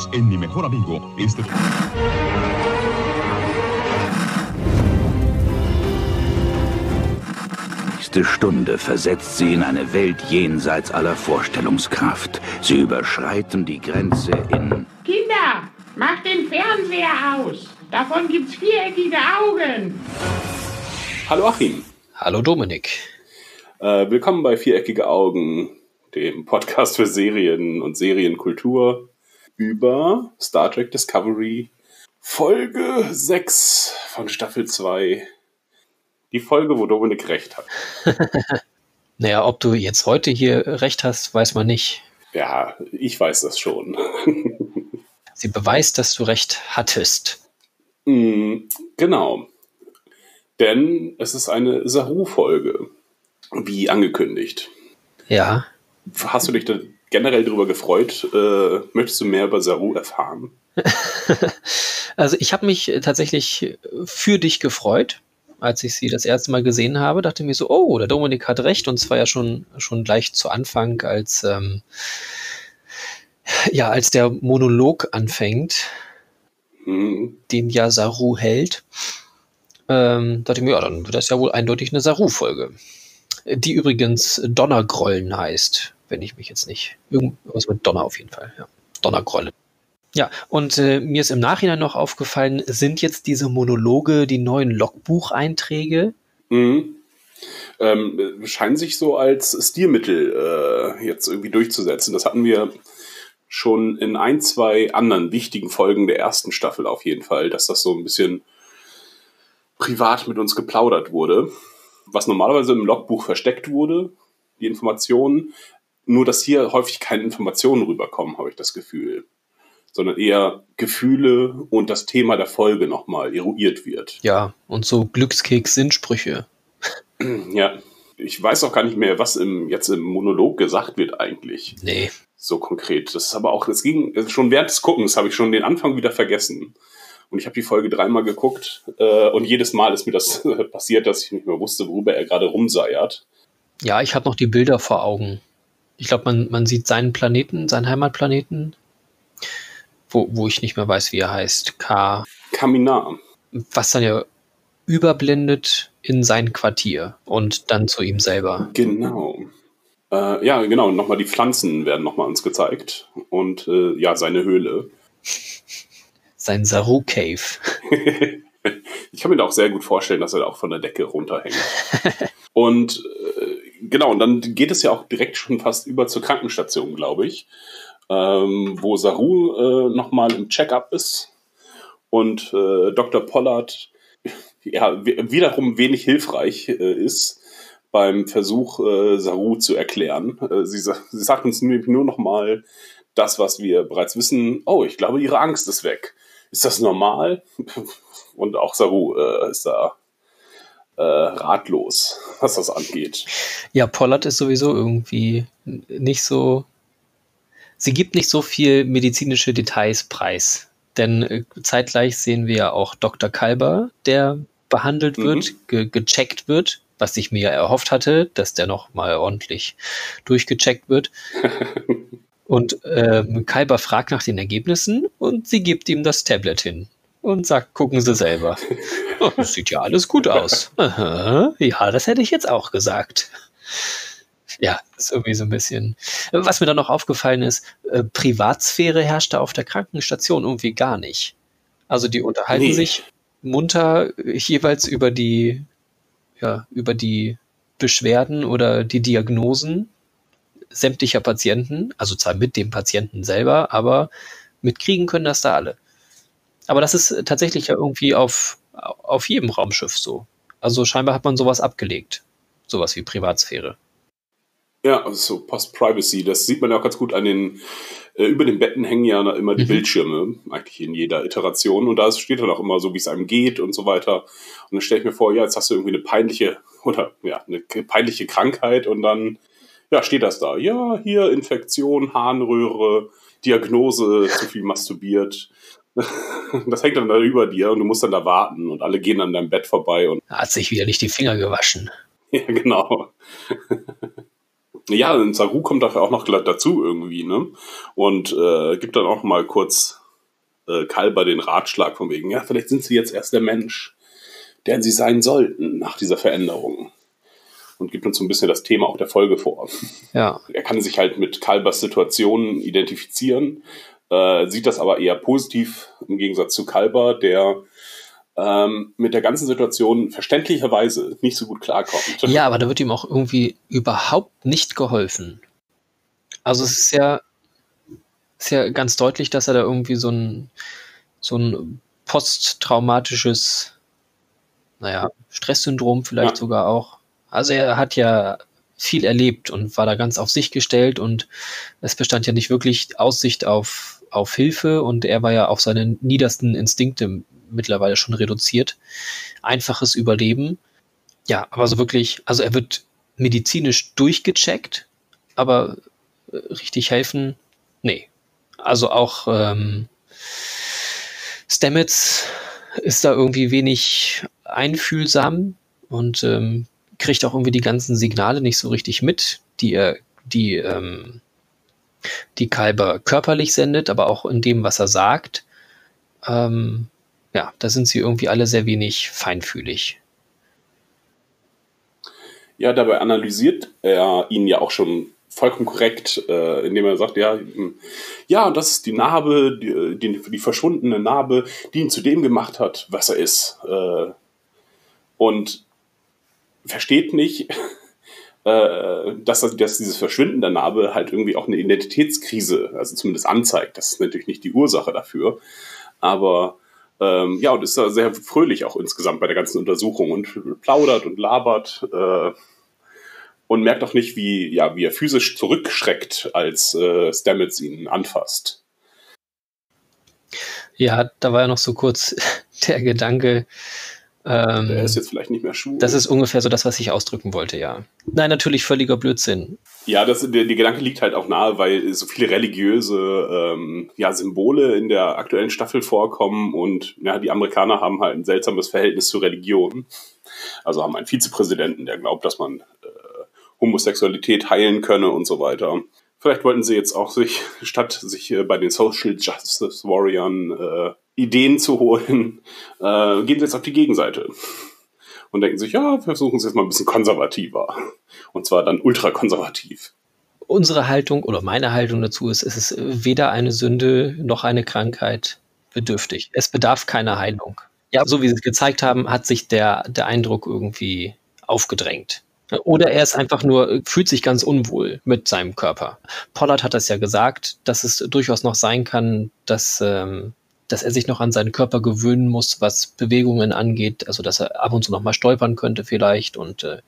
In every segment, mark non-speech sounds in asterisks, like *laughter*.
Unidos en Mi Mejor Amigo. Este... nächste Stunde versetzt sie in eine Welt jenseits aller Vorstellungskraft. Sie überschreiten die Grenze in... Kinder, macht den Fernseher aus. Davon gibt's viereckige Augen. Hallo Achim. Hallo Dominik. Äh, willkommen bei Viereckige Augen, dem Podcast für Serien und Serienkultur über Star Trek Discovery Folge 6 von Staffel 2 die Folge, wo Dominik recht hat. *laughs* naja, ob du jetzt heute hier recht hast, weiß man nicht. Ja, ich weiß das schon. *laughs* Sie beweist, dass du recht hattest. Mm, genau. Denn es ist eine Saru-Folge, wie angekündigt. Ja. Hast du dich da generell darüber gefreut? Äh, möchtest du mehr über Saru erfahren? *laughs* also ich habe mich tatsächlich für dich gefreut, als ich sie das erste Mal gesehen habe, dachte mir so, oh, der Dominik hat recht. Und zwar ja schon, schon gleich zu Anfang, als, ähm, ja, als der Monolog anfängt, mhm. den ja Saru hält. Ähm, dachte ich mir, ja, dann wird das ja wohl eindeutig eine Saru-Folge. Die übrigens Donnergrollen heißt, wenn ich mich jetzt nicht. Irgendwas mit Donner auf jeden Fall, ja. Donnergrollen. Ja, und äh, mir ist im Nachhinein noch aufgefallen, sind jetzt diese Monologe die neuen Logbucheinträge? Mhm. Ähm, scheinen sich so als Stilmittel äh, jetzt irgendwie durchzusetzen. Das hatten wir schon in ein, zwei anderen wichtigen Folgen der ersten Staffel auf jeden Fall, dass das so ein bisschen privat mit uns geplaudert wurde. Was normalerweise im Logbuch versteckt wurde, die Informationen, nur dass hier häufig keine Informationen rüberkommen, habe ich das Gefühl sondern eher Gefühle und das Thema der Folge nochmal eruiert wird. Ja, und so Glückskeks-Sinnsprüche. *clears throat* Ja, ich weiß auch gar nicht mehr, was im, jetzt im Monolog gesagt wird eigentlich. Nee. So konkret. Das ist aber auch, das ging schon während des Guckens, habe ich schon den Anfang wieder vergessen. Und ich habe die Folge dreimal geguckt äh, und jedes Mal ist mir das *laughs* passiert, dass ich nicht mehr wusste, worüber er gerade rumseiert. Ja, ich habe noch die Bilder vor Augen. Ich glaube, man, man sieht seinen Planeten, seinen Heimatplaneten wo, wo ich nicht mehr weiß, wie er heißt. K. Kaminar. Was dann ja überblendet in sein Quartier und dann zu ihm selber. Genau. Äh, ja, genau. Nochmal die Pflanzen werden nochmal uns gezeigt. Und äh, ja, seine Höhle. *laughs* Sein Saru Cave. *laughs* ich kann mir da auch sehr gut vorstellen, dass er da auch von der Decke runterhängt. *laughs* und äh, genau, und dann geht es ja auch direkt schon fast über zur Krankenstation, glaube ich ähm, wo Saru äh, nochmal im Check-up ist und äh, Dr. Pollard ja, wiederum wenig hilfreich äh, ist beim Versuch, äh, Saru zu erklären. Äh, sie, sie sagt uns nämlich nur nochmal das, was wir bereits wissen. Oh, ich glaube, ihre Angst ist weg. Ist das normal? Und auch Saru äh, ist da äh, ratlos, was das angeht. Ja, Pollard ist sowieso irgendwie nicht so sie gibt nicht so viel medizinische Details preis. Denn äh, zeitgleich sehen wir ja auch Dr. Kalber, der behandelt mhm. wird, ge gecheckt wird, was ich mir erhofft hatte, dass der noch mal ordentlich durchgecheckt wird. *laughs* und ähm, Kalber fragt nach den Ergebnissen und sie gibt ihm das Tablet hin und sagt, gucken Sie selber. *laughs* Oh, das sieht ja alles gut aus. Aha, ja, das hätte ich jetzt auch gesagt ja, ist irgendwie so ein bisschen. Was mir dann noch aufgefallen ist, äh, Privatsphäre herrschte auf der Krankenstation irgendwie gar nicht. Also die unterhalten nee. sich munter jeweils über die, ja, über die Beschwerden oder die Diagnosen sämtlicher Patienten, also zwar mit dem Patienten selber, aber mitkriegen können das da alle. Aber das ist tatsächlich ja irgendwie auf, auf jedem Raumschiff so. Also scheinbar hat man sowas abgelegt. Sowas wie Privatsphäre. Ja, also so Post-Privacy, das sieht man ja auch ganz gut an den, äh, über den Betten hängen ja immer die mhm. Bildschirme, eigentlich in jeder Iteration. Und da steht dann auch immer so, wie es einem geht und so weiter. Und dann stelle ich mir vor, ja, jetzt hast du irgendwie eine peinliche, *laughs* oder ja, eine peinliche Krankheit und dann, ja, steht das da. Ja, hier Infektion, Harnröhre, Diagnose, zu viel masturbiert. *laughs* Das hängt dann da über dir und du musst dann da warten und alle gehen an deinem Bett vorbei und. Hat sich wieder nicht die Finger gewaschen. *laughs* Ja, genau. Ja, und Saru kommt dafür auch noch dazu irgendwie, ne? Und äh, gibt dann auch mal kurz äh, Kalber den Ratschlag von wegen, ja, vielleicht sind sie jetzt erst der Mensch, der sie sein sollten nach dieser Veränderung. Und gibt uns so ein bisschen das Thema auch der Folge vor. Ja. Er kann sich halt mit Kalbers Situation identifizieren, äh, sieht das aber eher positiv im Gegensatz zu Kalber, der ähm, mit der ganzen Situation verständlicherweise nicht so gut klarkommt. Ja, aber da wird ihm auch irgendwie überhaupt nicht geholfen. Also es ist ja, ist ja ganz deutlich, dass er da irgendwie so ein, so ein posttraumatisches, naja, Stresssyndrom vielleicht Ja. sogar auch. Also er hat ja viel erlebt und war da ganz auf sich gestellt und es bestand ja nicht wirklich Aussicht auf, auf Hilfe und er war ja auf seine niedersten Instinkte mittlerweile schon reduziert. Einfaches Überleben. Ja, aber so wirklich, also er wird medizinisch durchgecheckt, aber äh, richtig helfen, nee. Also auch ähm, Stamets ist da irgendwie wenig einfühlsam und ähm, kriegt auch irgendwie die ganzen Signale nicht so richtig mit, die er, die, ähm, die Kalber körperlich sendet, aber auch in dem, was er sagt. Ähm, ja, da sind sie irgendwie alle sehr wenig feinfühlig. Ja, dabei analysiert er ihn ja auch schon vollkommen korrekt, äh, indem er sagt, ja, hm, ja, das ist die Narbe, die, die, die verschwundene Narbe, die ihn zu dem gemacht hat, was er ist. Äh, und versteht nicht, äh, dass, dass dieses Verschwinden der Narbe halt irgendwie auch eine Identitätskrise, also zumindest anzeigt. Das ist natürlich nicht die Ursache dafür. Aber ähm, ja, und ist da sehr fröhlich auch insgesamt bei der ganzen Untersuchung und plaudert und labert äh, und merkt auch nicht, wie, ja, wie er physisch zurückschreckt, als äh, Stamets ihn anfasst. Ja, da war ja noch so kurz *laughs* der Gedanke, ähm, Er ist jetzt vielleicht nicht mehr schwul. das ist ungefähr so das, was ich ausdrücken wollte, ja. Nein, natürlich völliger Blödsinn. Ja, das, der, der Gedanke liegt halt auch nahe, weil so viele religiöse ähm, ja, Symbole in der aktuellen Staffel vorkommen und ja, die Amerikaner haben halt ein seltsames Verhältnis zur Religion. Also haben einen Vizepräsidenten, der glaubt, dass man äh, Homosexualität heilen könne und so weiter. Vielleicht wollten sie jetzt auch sich, *laughs* statt sich äh, bei den Social Justice Warriors äh, Ideen zu holen, *laughs* äh, gehen sie jetzt auf die Gegenseite und denken sich, ja, versuchen es jetzt mal ein bisschen konservativer. Und zwar dann ultrakonservativ. Unsere Haltung oder meine Haltung dazu ist, es ist weder eine Sünde noch eine Krankheit bedürftig. Es bedarf keiner Heilung. Ja, so wie sie es gezeigt haben, hat sich der, der Eindruck irgendwie aufgedrängt. Oder er ist einfach nur, fühlt sich ganz unwohl mit seinem Körper. Pollard hat das ja gesagt, dass es durchaus noch sein kann, dass, ähm, dass er sich noch an seinen Körper gewöhnen muss, was Bewegungen angeht. Also, dass er ab und zu noch mal stolpern könnte vielleicht und äh,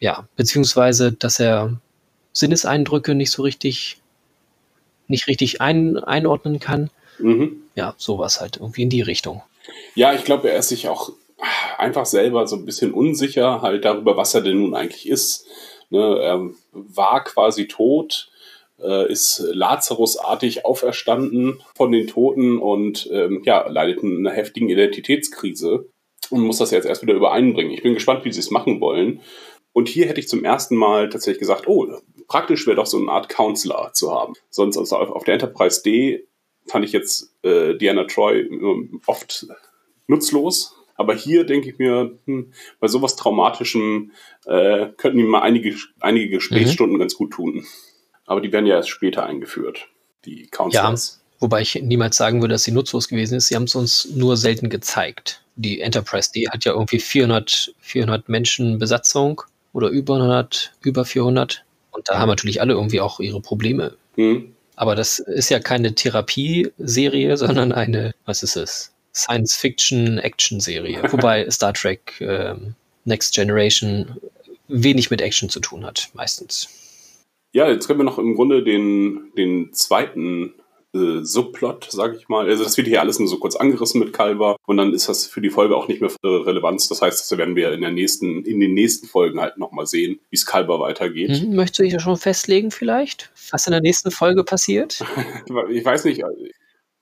ja, beziehungsweise, dass er Sinneseindrücke nicht so richtig, nicht richtig ein, einordnen kann. Mhm. Ja, sowas halt irgendwie in die Richtung. Ja, ich glaube, er ist sich auch einfach selber so ein bisschen unsicher halt darüber, was er denn nun eigentlich ist. Ne, er war quasi tot, äh, ist Lazarusartig auferstanden von den Toten und ähm, ja, leidet in einer heftigen Identitätskrise und muss das jetzt erst wieder übereinbringen. Ich bin gespannt, wie sie es machen wollen. Und hier hätte ich zum ersten Mal tatsächlich gesagt, oh, praktisch wäre doch so eine Art Counselor zu haben. Sonst also auf der Enterprise D fand ich jetzt äh, Diana Troy ähm, oft nutzlos. Aber hier denke ich mir, hm, bei sowas Traumatischem äh, könnten ihm mal einige, einige Gesprächsstunden ganz gut tun. Aber die werden ja erst später eingeführt, die Ja, Counselors. wobei ich niemals sagen würde, dass sie nutzlos gewesen ist. Sie haben es uns nur selten gezeigt. Die Enterprise D hat ja irgendwie 400, 400 Menschen Besatzung oder über 100, über 400. Und da haben natürlich alle irgendwie auch ihre Probleme. Hm. Aber das ist ja keine Therapieserie, sondern eine, was ist es? Science-Fiction-Action-Serie. *laughs* Wobei Star Trek ähm, Next Generation wenig mit Action zu tun hat, meistens. Ja, jetzt können wir noch im Grunde den, den zweiten äh, Subplot, sage ich mal. Also das wird hier alles nur so kurz angerissen mit Kalber und dann ist das für die Folge auch nicht mehr äh, Relevanz. Das heißt, das werden wir in der nächsten, in den nächsten Folgen halt nochmal sehen, wie es Kalber weitergeht. Hm, möchtest du dich ja schon festlegen vielleicht, was in der nächsten Folge passiert? *laughs* Ich weiß nicht.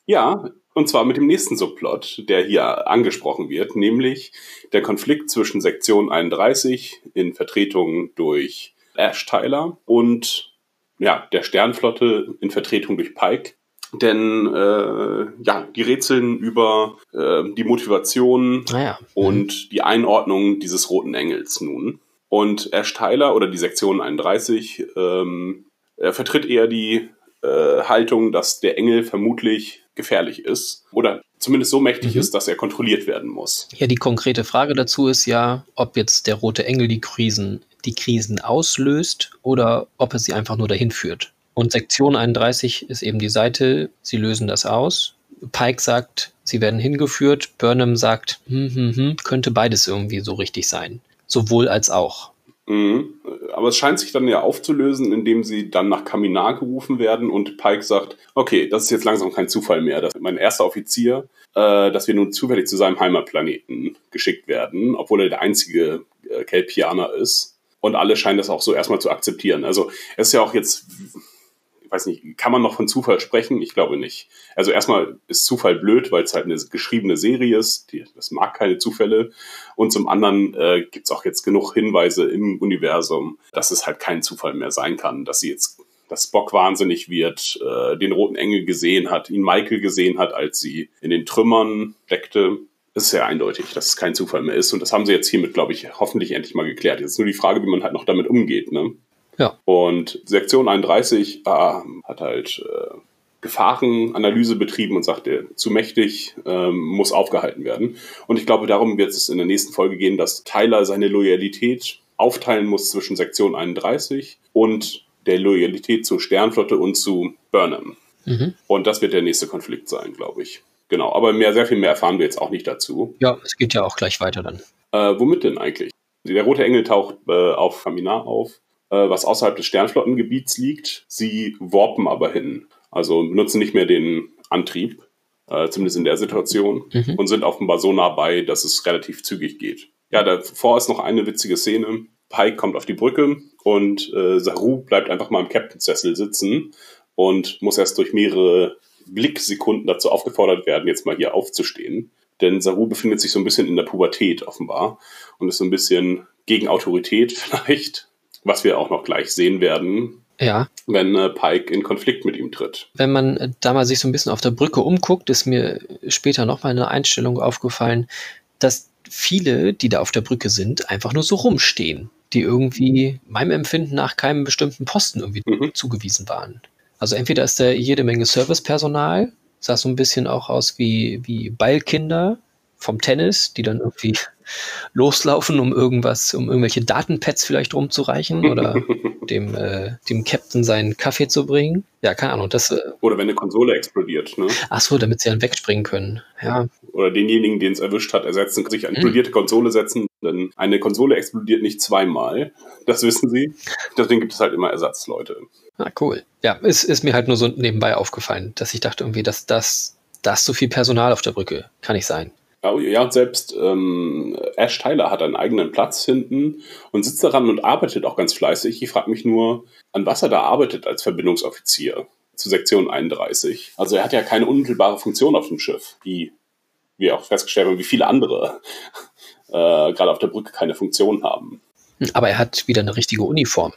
Ja, und zwar mit dem nächsten Subplot, der hier angesprochen wird, nämlich der Konflikt zwischen Sektion 31 in Vertretung durch Ash Tyler und ja, der Sternflotte in Vertretung durch Pike. Denn äh, ja, die rätseln über äh, die Motivation Ah ja. und die Einordnung dieses roten Engels nun. Und Ash Tyler oder die Sektion 31 ähm, er vertritt eher die äh, Haltung, dass der Engel vermutlich gefährlich ist oder zumindest so mächtig Mhm. ist, dass er kontrolliert werden muss. Ja, die konkrete Frage dazu ist ja, ob jetzt der rote Engel die Krisen, die Krisen auslöst oder ob er sie einfach nur dahin führt. Und Sektion 31 ist eben die Seite, sie lösen das aus. Pike sagt, sie werden hingeführt. Burnham sagt, hm, hm, hm, könnte beides irgendwie so richtig sein. Sowohl als auch. Mhm. Aber es scheint sich dann ja aufzulösen, indem sie dann nach Kaminar gerufen werden und Pike sagt, okay, das ist jetzt langsam kein Zufall mehr, dass mein erster Offizier, äh, dass wir nun zufällig zu seinem Heimatplaneten geschickt werden, obwohl er der einzige äh, Kelpianer ist. Und alle scheinen das auch so erstmal zu akzeptieren. Also es ist ja auch jetzt, ich weiß nicht, kann man noch von Zufall sprechen? Ich glaube nicht. Also erstmal ist Zufall blöd, weil es halt eine geschriebene Serie ist. Die, das mag keine Zufälle. Und zum anderen äh, gibt es auch jetzt genug Hinweise im Universum, dass es halt kein Zufall mehr sein kann, dass sie jetzt, dass Spock wahnsinnig wird, äh, den roten Engel gesehen hat, ihn Michael gesehen hat, als sie in den Trümmern steckte. Es ist sehr eindeutig, dass es kein Zufall mehr ist. Und das haben sie jetzt hiermit, glaube ich, hoffentlich endlich mal geklärt. Jetzt ist nur die Frage, wie man halt noch damit umgeht. Ne? Ja. Und Sektion 31 äh, hat halt äh, Gefahrenanalyse betrieben und sagte, zu mächtig, ähm, muss aufgehalten werden. Und ich glaube, darum wird es in der nächsten Folge gehen, dass Tyler seine Loyalität aufteilen muss zwischen Sektion 31 und der Loyalität zur Sternflotte und zu Burnham. Mhm. Und das wird der nächste Konflikt sein, glaube ich. Genau, aber mehr, sehr viel mehr erfahren wir jetzt auch nicht dazu. Ja, es geht ja auch gleich weiter dann. Äh, womit denn eigentlich? Der rote Engel taucht äh, auf Kaminar auf, äh, was außerhalb des Sternflottengebiets liegt. Sie warpen aber hin, also benutzen nicht mehr den Antrieb, äh, zumindest in der Situation, Mhm. und sind offenbar so nah bei, dass es relativ zügig geht. Ja, davor ist noch eine witzige Szene. Pike kommt auf die Brücke und äh, Saru bleibt einfach mal im Captain-Sessel sitzen und muss erst durch mehrere Blicksekunden dazu aufgefordert werden, jetzt mal hier aufzustehen. Denn Saru befindet sich so ein bisschen in der Pubertät offenbar und ist so ein bisschen gegen Autorität *laughs* vielleicht, was wir auch noch gleich sehen werden, Ja, wenn äh, Pike in Konflikt mit ihm tritt. wenn man äh, da mal sich so ein bisschen auf der Brücke umguckt, ist mir später nochmal eine Einstellung aufgefallen, dass viele, die da auf der Brücke sind, einfach nur so rumstehen, die irgendwie meinem Empfinden nach keinem bestimmten Posten irgendwie Mhm. zugewiesen waren. Also entweder ist da jede Menge Servicepersonal, sah so ein bisschen auch aus wie, wie Ballkinder vom Tennis, die dann irgendwie *laughs* loslaufen, um irgendwas, um irgendwelche Datenpads vielleicht rumzureichen oder *laughs* dem, äh, dem Captain seinen Kaffee zu bringen. Ja, keine Ahnung, das, äh, Oder wenn eine Konsole explodiert, ne? ach so, damit sie dann wegspringen können. Ja, Oder denjenigen, den es erwischt hat, ersetzen, sich eine explodierte Konsole setzen, denn eine Konsole explodiert nicht zweimal. Das wissen sie. Deswegen gibt es halt immer Ersatzleute. Ah, cool. Ja, ist, ist mir halt nur so nebenbei aufgefallen, dass ich dachte irgendwie, dass das, das so viel Personal auf der Brücke kann nicht sein. Ja, Ja, und selbst ähm, Ash Tyler hat einen eigenen Platz hinten und sitzt daran und arbeitet auch ganz fleißig. Ich frage mich nur, an was er da arbeitet als Verbindungsoffizier zu Sektion 31. Also er hat ja keine unmittelbare Funktion auf dem Schiff, wie wir auch festgestellt haben, wie viele andere *laughs* äh, gerade auf der Brücke keine Funktion haben. Hm, Aber er hat wieder eine richtige Uniform.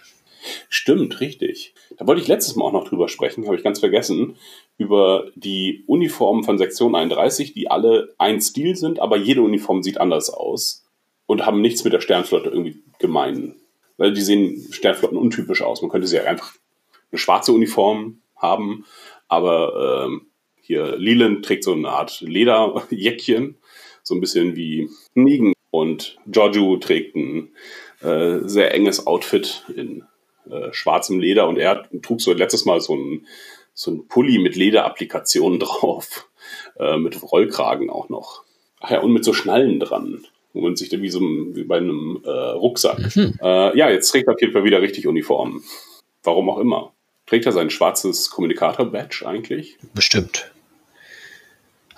Stimmt, richtig. Da wollte ich letztes Mal auch noch drüber sprechen, habe ich ganz vergessen, über die Uniformen von Sektion 31, die alle ein Stil sind, aber jede Uniform sieht anders aus und haben nichts mit der Sternflotte irgendwie gemein. Weil die sehen Sternflotten untypisch aus. Man könnte sie ja einfach eine schwarze Uniform haben, aber ähm, hier Leland trägt so eine Art Lederjäckchen, so ein bisschen wie Negan. Und Giorgio trägt ein äh, sehr enges Outfit in äh, schwarzem Leder und er trug so letztes Mal so ein, so ein Pulli mit Lederapplikationen *laughs* drauf, äh, mit Rollkragen auch noch. Ach ja, und mit so Schnallen dran, wo man sich dann wie so wie bei einem äh, Rucksack. Mhm. Äh, ja, jetzt trägt er auf jeden Fall wieder richtig Uniform. Warum auch immer. Trägt er sein schwarzes Kommunikator-Badge eigentlich? Bestimmt.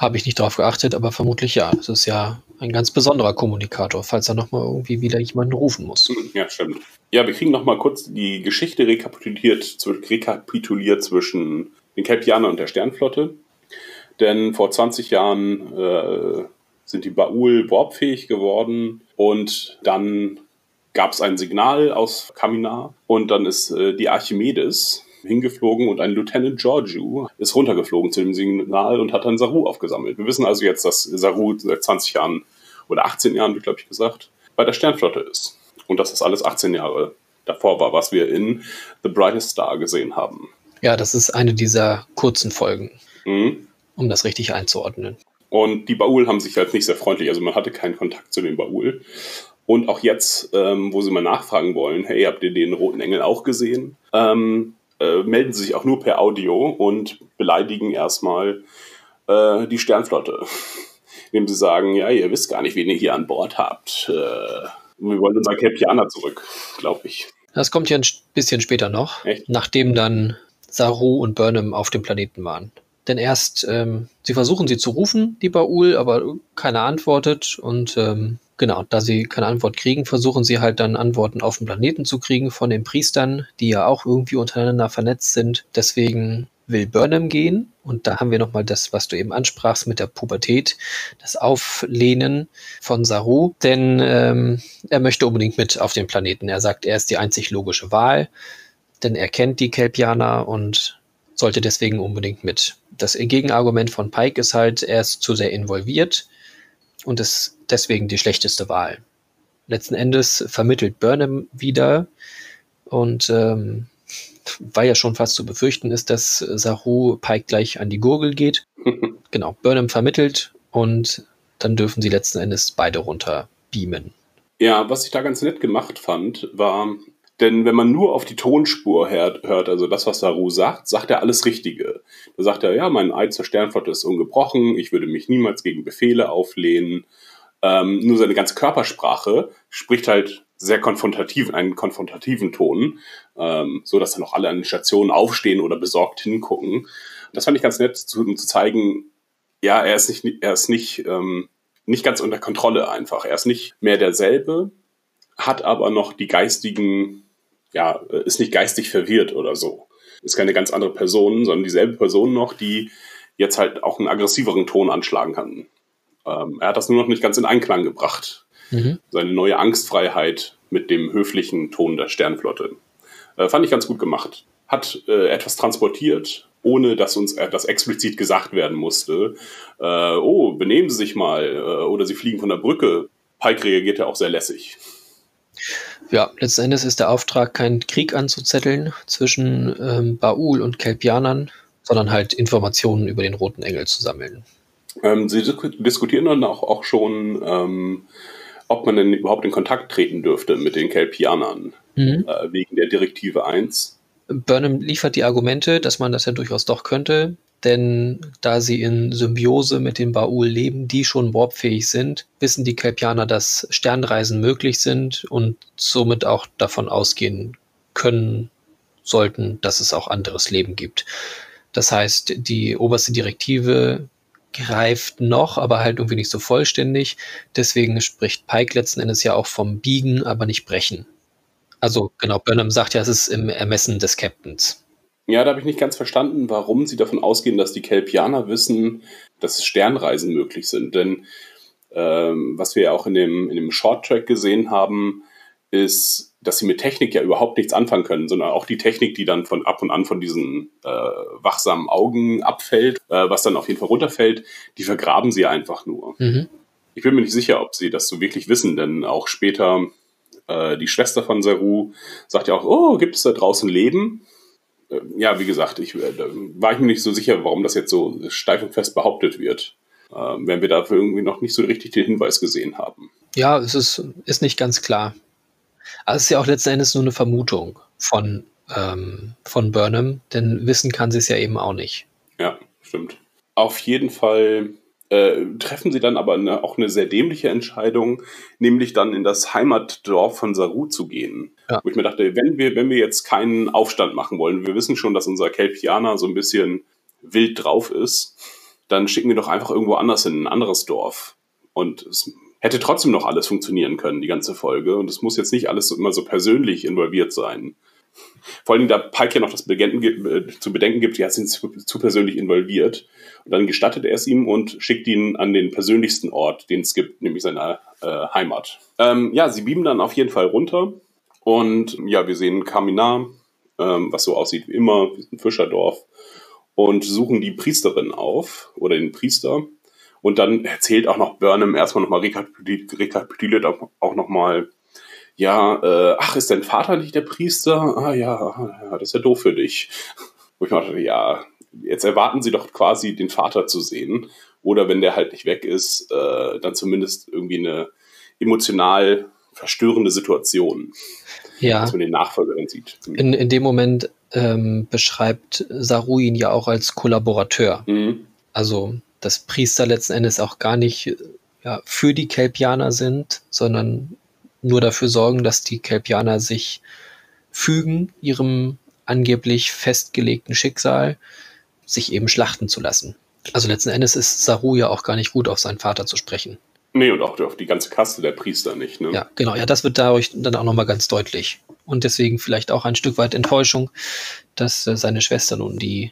Habe ich nicht drauf geachtet, aber vermutlich ja. Das ist ja ein ganz besonderer Kommunikator, falls er nochmal irgendwie wieder jemanden rufen muss. Ja, stimmt. Ja, wir kriegen noch mal kurz die Geschichte rekapituliert, rekapituliert zwischen den Kelpianern und der Sternflotte. Denn vor 20 Jahren äh, sind die Baul warpfähig geworden und dann gab es ein Signal aus Kaminar und dann ist äh, die Archimedes hingeflogen und ein Lieutenant Georgiou ist runtergeflogen zu dem Signal und hat dann Saru aufgesammelt. Wir wissen also jetzt, dass Saru seit 20 Jahren oder 18 Jahren, glaube ich gesagt, bei der Sternflotte ist. Und dass das alles 18 Jahre davor war, was wir in The Brightest Star gesehen haben. Ja, das ist eine dieser kurzen Folgen, Mhm. um das richtig einzuordnen. Und die Baul haben sich halt nicht sehr freundlich, also man hatte keinen Kontakt zu den Baul. Und auch jetzt, ähm, wo sie mal nachfragen wollen, hey, habt ihr den Roten Engel auch gesehen? Ähm, äh, melden sie sich auch nur per Audio und beleidigen erstmal äh, die Sternflotte. *laughs* Indem sie sagen, ja, ihr wisst gar nicht, wen ihr hier an Bord habt. Äh, wir wollen unseren Kelpianer zurück, glaube ich. Das kommt ja ein bisschen später noch, Echt? nachdem dann Saru und Burnham auf dem Planeten waren. Denn erst, ähm, sie versuchen sie zu rufen, die Baul, aber keiner antwortet. Und ähm, genau, da sie keine Antwort kriegen, versuchen sie halt dann Antworten auf dem Planeten zu kriegen von den Priestern, die ja auch irgendwie untereinander vernetzt sind. Deswegen will Burnham gehen. Und da haben wir nochmal das, was du eben ansprachst mit der Pubertät, das Auflehnen von Saru. Denn ähm, er möchte unbedingt mit auf den Planeten. Er sagt, er ist die einzig logische Wahl, denn er kennt die Kelpianer und sollte deswegen unbedingt mit. Das Gegenargument von Pike ist halt, er ist zu sehr involviert und ist deswegen die schlechteste Wahl. Letzten Endes vermittelt Burnham wieder und ähm, weil ja schon fast zu befürchten ist, dass Saru Pike gleich an die Gurgel geht. *laughs* genau, Burnham vermittelt und dann dürfen sie letzten Endes beide runter beamen. Ja, was ich da ganz nett gemacht fand, war, denn wenn man nur auf die Tonspur hört, also das, was Saru sagt, sagt er alles Richtige. Da sagt er, ja, mein Eid zur Sternflotte ist ungebrochen, ich würde mich niemals gegen Befehle auflehnen. Ähm, nur seine ganze Körpersprache spricht halt sehr konfrontativ, einen konfrontativen Ton, ähm, so dass dann auch alle an den Stationen aufstehen oder besorgt hingucken. Das fand ich ganz nett, zu, um zu zeigen, ja, er ist nicht, er ist nicht, ähm, nicht ganz unter Kontrolle einfach. Er ist nicht mehr derselbe, hat aber noch die geistigen, ja, ist nicht geistig verwirrt oder so. Ist keine ganz andere Person, sondern dieselbe Person noch, die jetzt halt auch einen aggressiveren Ton anschlagen kann. Ähm, er hat das nur noch nicht ganz in Einklang gebracht. Mhm. Seine neue Angstfreiheit mit dem höflichen Ton der Sternflotte. Äh, fand ich ganz gut gemacht. Hat äh, etwas transportiert, ohne dass uns äh, das explizit gesagt werden musste. Äh, oh, benehmen Sie sich mal äh, oder Sie fliegen von der Brücke. Pike reagiert ja auch sehr lässig. Ja, letzten Endes ist der Auftrag, keinen Krieg anzuzetteln zwischen ähm, Baul und Kelpianern, sondern halt Informationen über den Roten Engel zu sammeln. Ähm, Sie dis- diskutieren dann auch, auch schon, ähm, ob man denn überhaupt in Kontakt treten dürfte mit den Kelpianern, Mhm. äh, wegen der Direktive 1. Burnham liefert die Argumente, dass man das ja durchaus doch könnte, denn da sie in Symbiose mit den Baul leben, die schon warpfähig sind, wissen die Kelpianer, dass Sternreisen möglich sind und somit auch davon ausgehen können sollten, dass es auch anderes Leben gibt. Das heißt, die oberste Direktive greift noch, aber halt irgendwie nicht so vollständig. Deswegen spricht Pike letzten Endes ja auch vom Biegen, aber nicht Brechen. Also genau, Burnham sagt ja, es ist im Ermessen des Captains. Ja, da habe ich nicht ganz verstanden, warum sie davon ausgehen, dass die Kelpianer wissen, dass Sternreisen möglich sind. Denn ähm, was wir ja auch in dem, in dem Short-Track gesehen haben, ist, dass sie mit Technik ja überhaupt nichts anfangen können, sondern auch die Technik, die dann von ab und an von diesen äh, wachsamen Augen abfällt, äh, was dann auf jeden Fall runterfällt, die vergraben sie einfach nur. Mhm. Ich bin mir nicht sicher, ob sie das so wirklich wissen, denn auch später äh, die Schwester von Saru sagt ja auch, oh, gibt es da draußen Leben? Äh, ja, wie gesagt, ich, äh, da war ich mir nicht so sicher, warum das jetzt so steif und fest behauptet wird, äh, wenn wir dafür irgendwie noch nicht so richtig den Hinweis gesehen haben. Ja, es ist, ist nicht ganz klar. Aber es ist ja auch letzten Endes nur eine Vermutung von, ähm, von Burnham, denn wissen kann sie es ja eben auch nicht. Ja, stimmt. Auf jeden Fall äh, treffen sie dann aber eine, auch eine sehr dämliche Entscheidung, nämlich dann in das Heimatdorf von Saru zu gehen. Ja. Wo ich mir dachte, wenn wir, wenn wir jetzt keinen Aufstand machen wollen, wir wissen schon, dass unser Kelpianer so ein bisschen wild drauf ist, dann schicken wir doch einfach irgendwo anders in ein anderes Dorf. Und es hätte trotzdem noch alles funktionieren können, die ganze Folge. Und es muss jetzt nicht alles so, immer so persönlich involviert sein. Vor allem, da Pike ja noch das Bedenken, äh, zu bedenken gibt, ja, sind zu, zu persönlich involviert. Und dann gestattet er es ihm und schickt ihn an den persönlichsten Ort, den es gibt, nämlich seine äh, Heimat. Ähm, ja, sie beamen dann auf jeden Fall runter. Und ja, wir sehen Kaminar, ähm, was so aussieht wie immer, ein Fischerdorf. Und suchen die Priesterin auf oder den Priester. Und dann erzählt auch noch Burnham erstmal nochmal, rekapituliert, rekapituliert auch nochmal, ja, äh, ach, ist dein Vater nicht der Priester? Ah ja, ja, das ist ja doof für dich. *laughs* Wo ich mir dachte, ja, jetzt erwarten sie doch quasi den Vater zu sehen. Oder wenn der halt nicht weg ist, äh, dann zumindest irgendwie eine emotional verstörende Situation. Ja. Dass man den Nachfolger dann sieht. In, in dem Moment ähm, beschreibt Saru ihn ja auch als Kollaborateur. Mhm. Also, dass Priester letzten Endes auch gar nicht ja, für die Kelpianer sind, sondern nur dafür sorgen, dass die Kelpianer sich fügen, ihrem angeblich festgelegten Schicksal, sich eben schlachten zu lassen. Also letzten Endes ist Saru ja auch gar nicht gut auf seinen Vater zu sprechen. Nee, und auch auf die ganze Kaste der Priester nicht. Ne? Ja, genau. Ja, das wird dadurch dann auch nochmal ganz deutlich. Und deswegen vielleicht auch ein Stück weit Enttäuschung, dass äh, seine Schwester nun die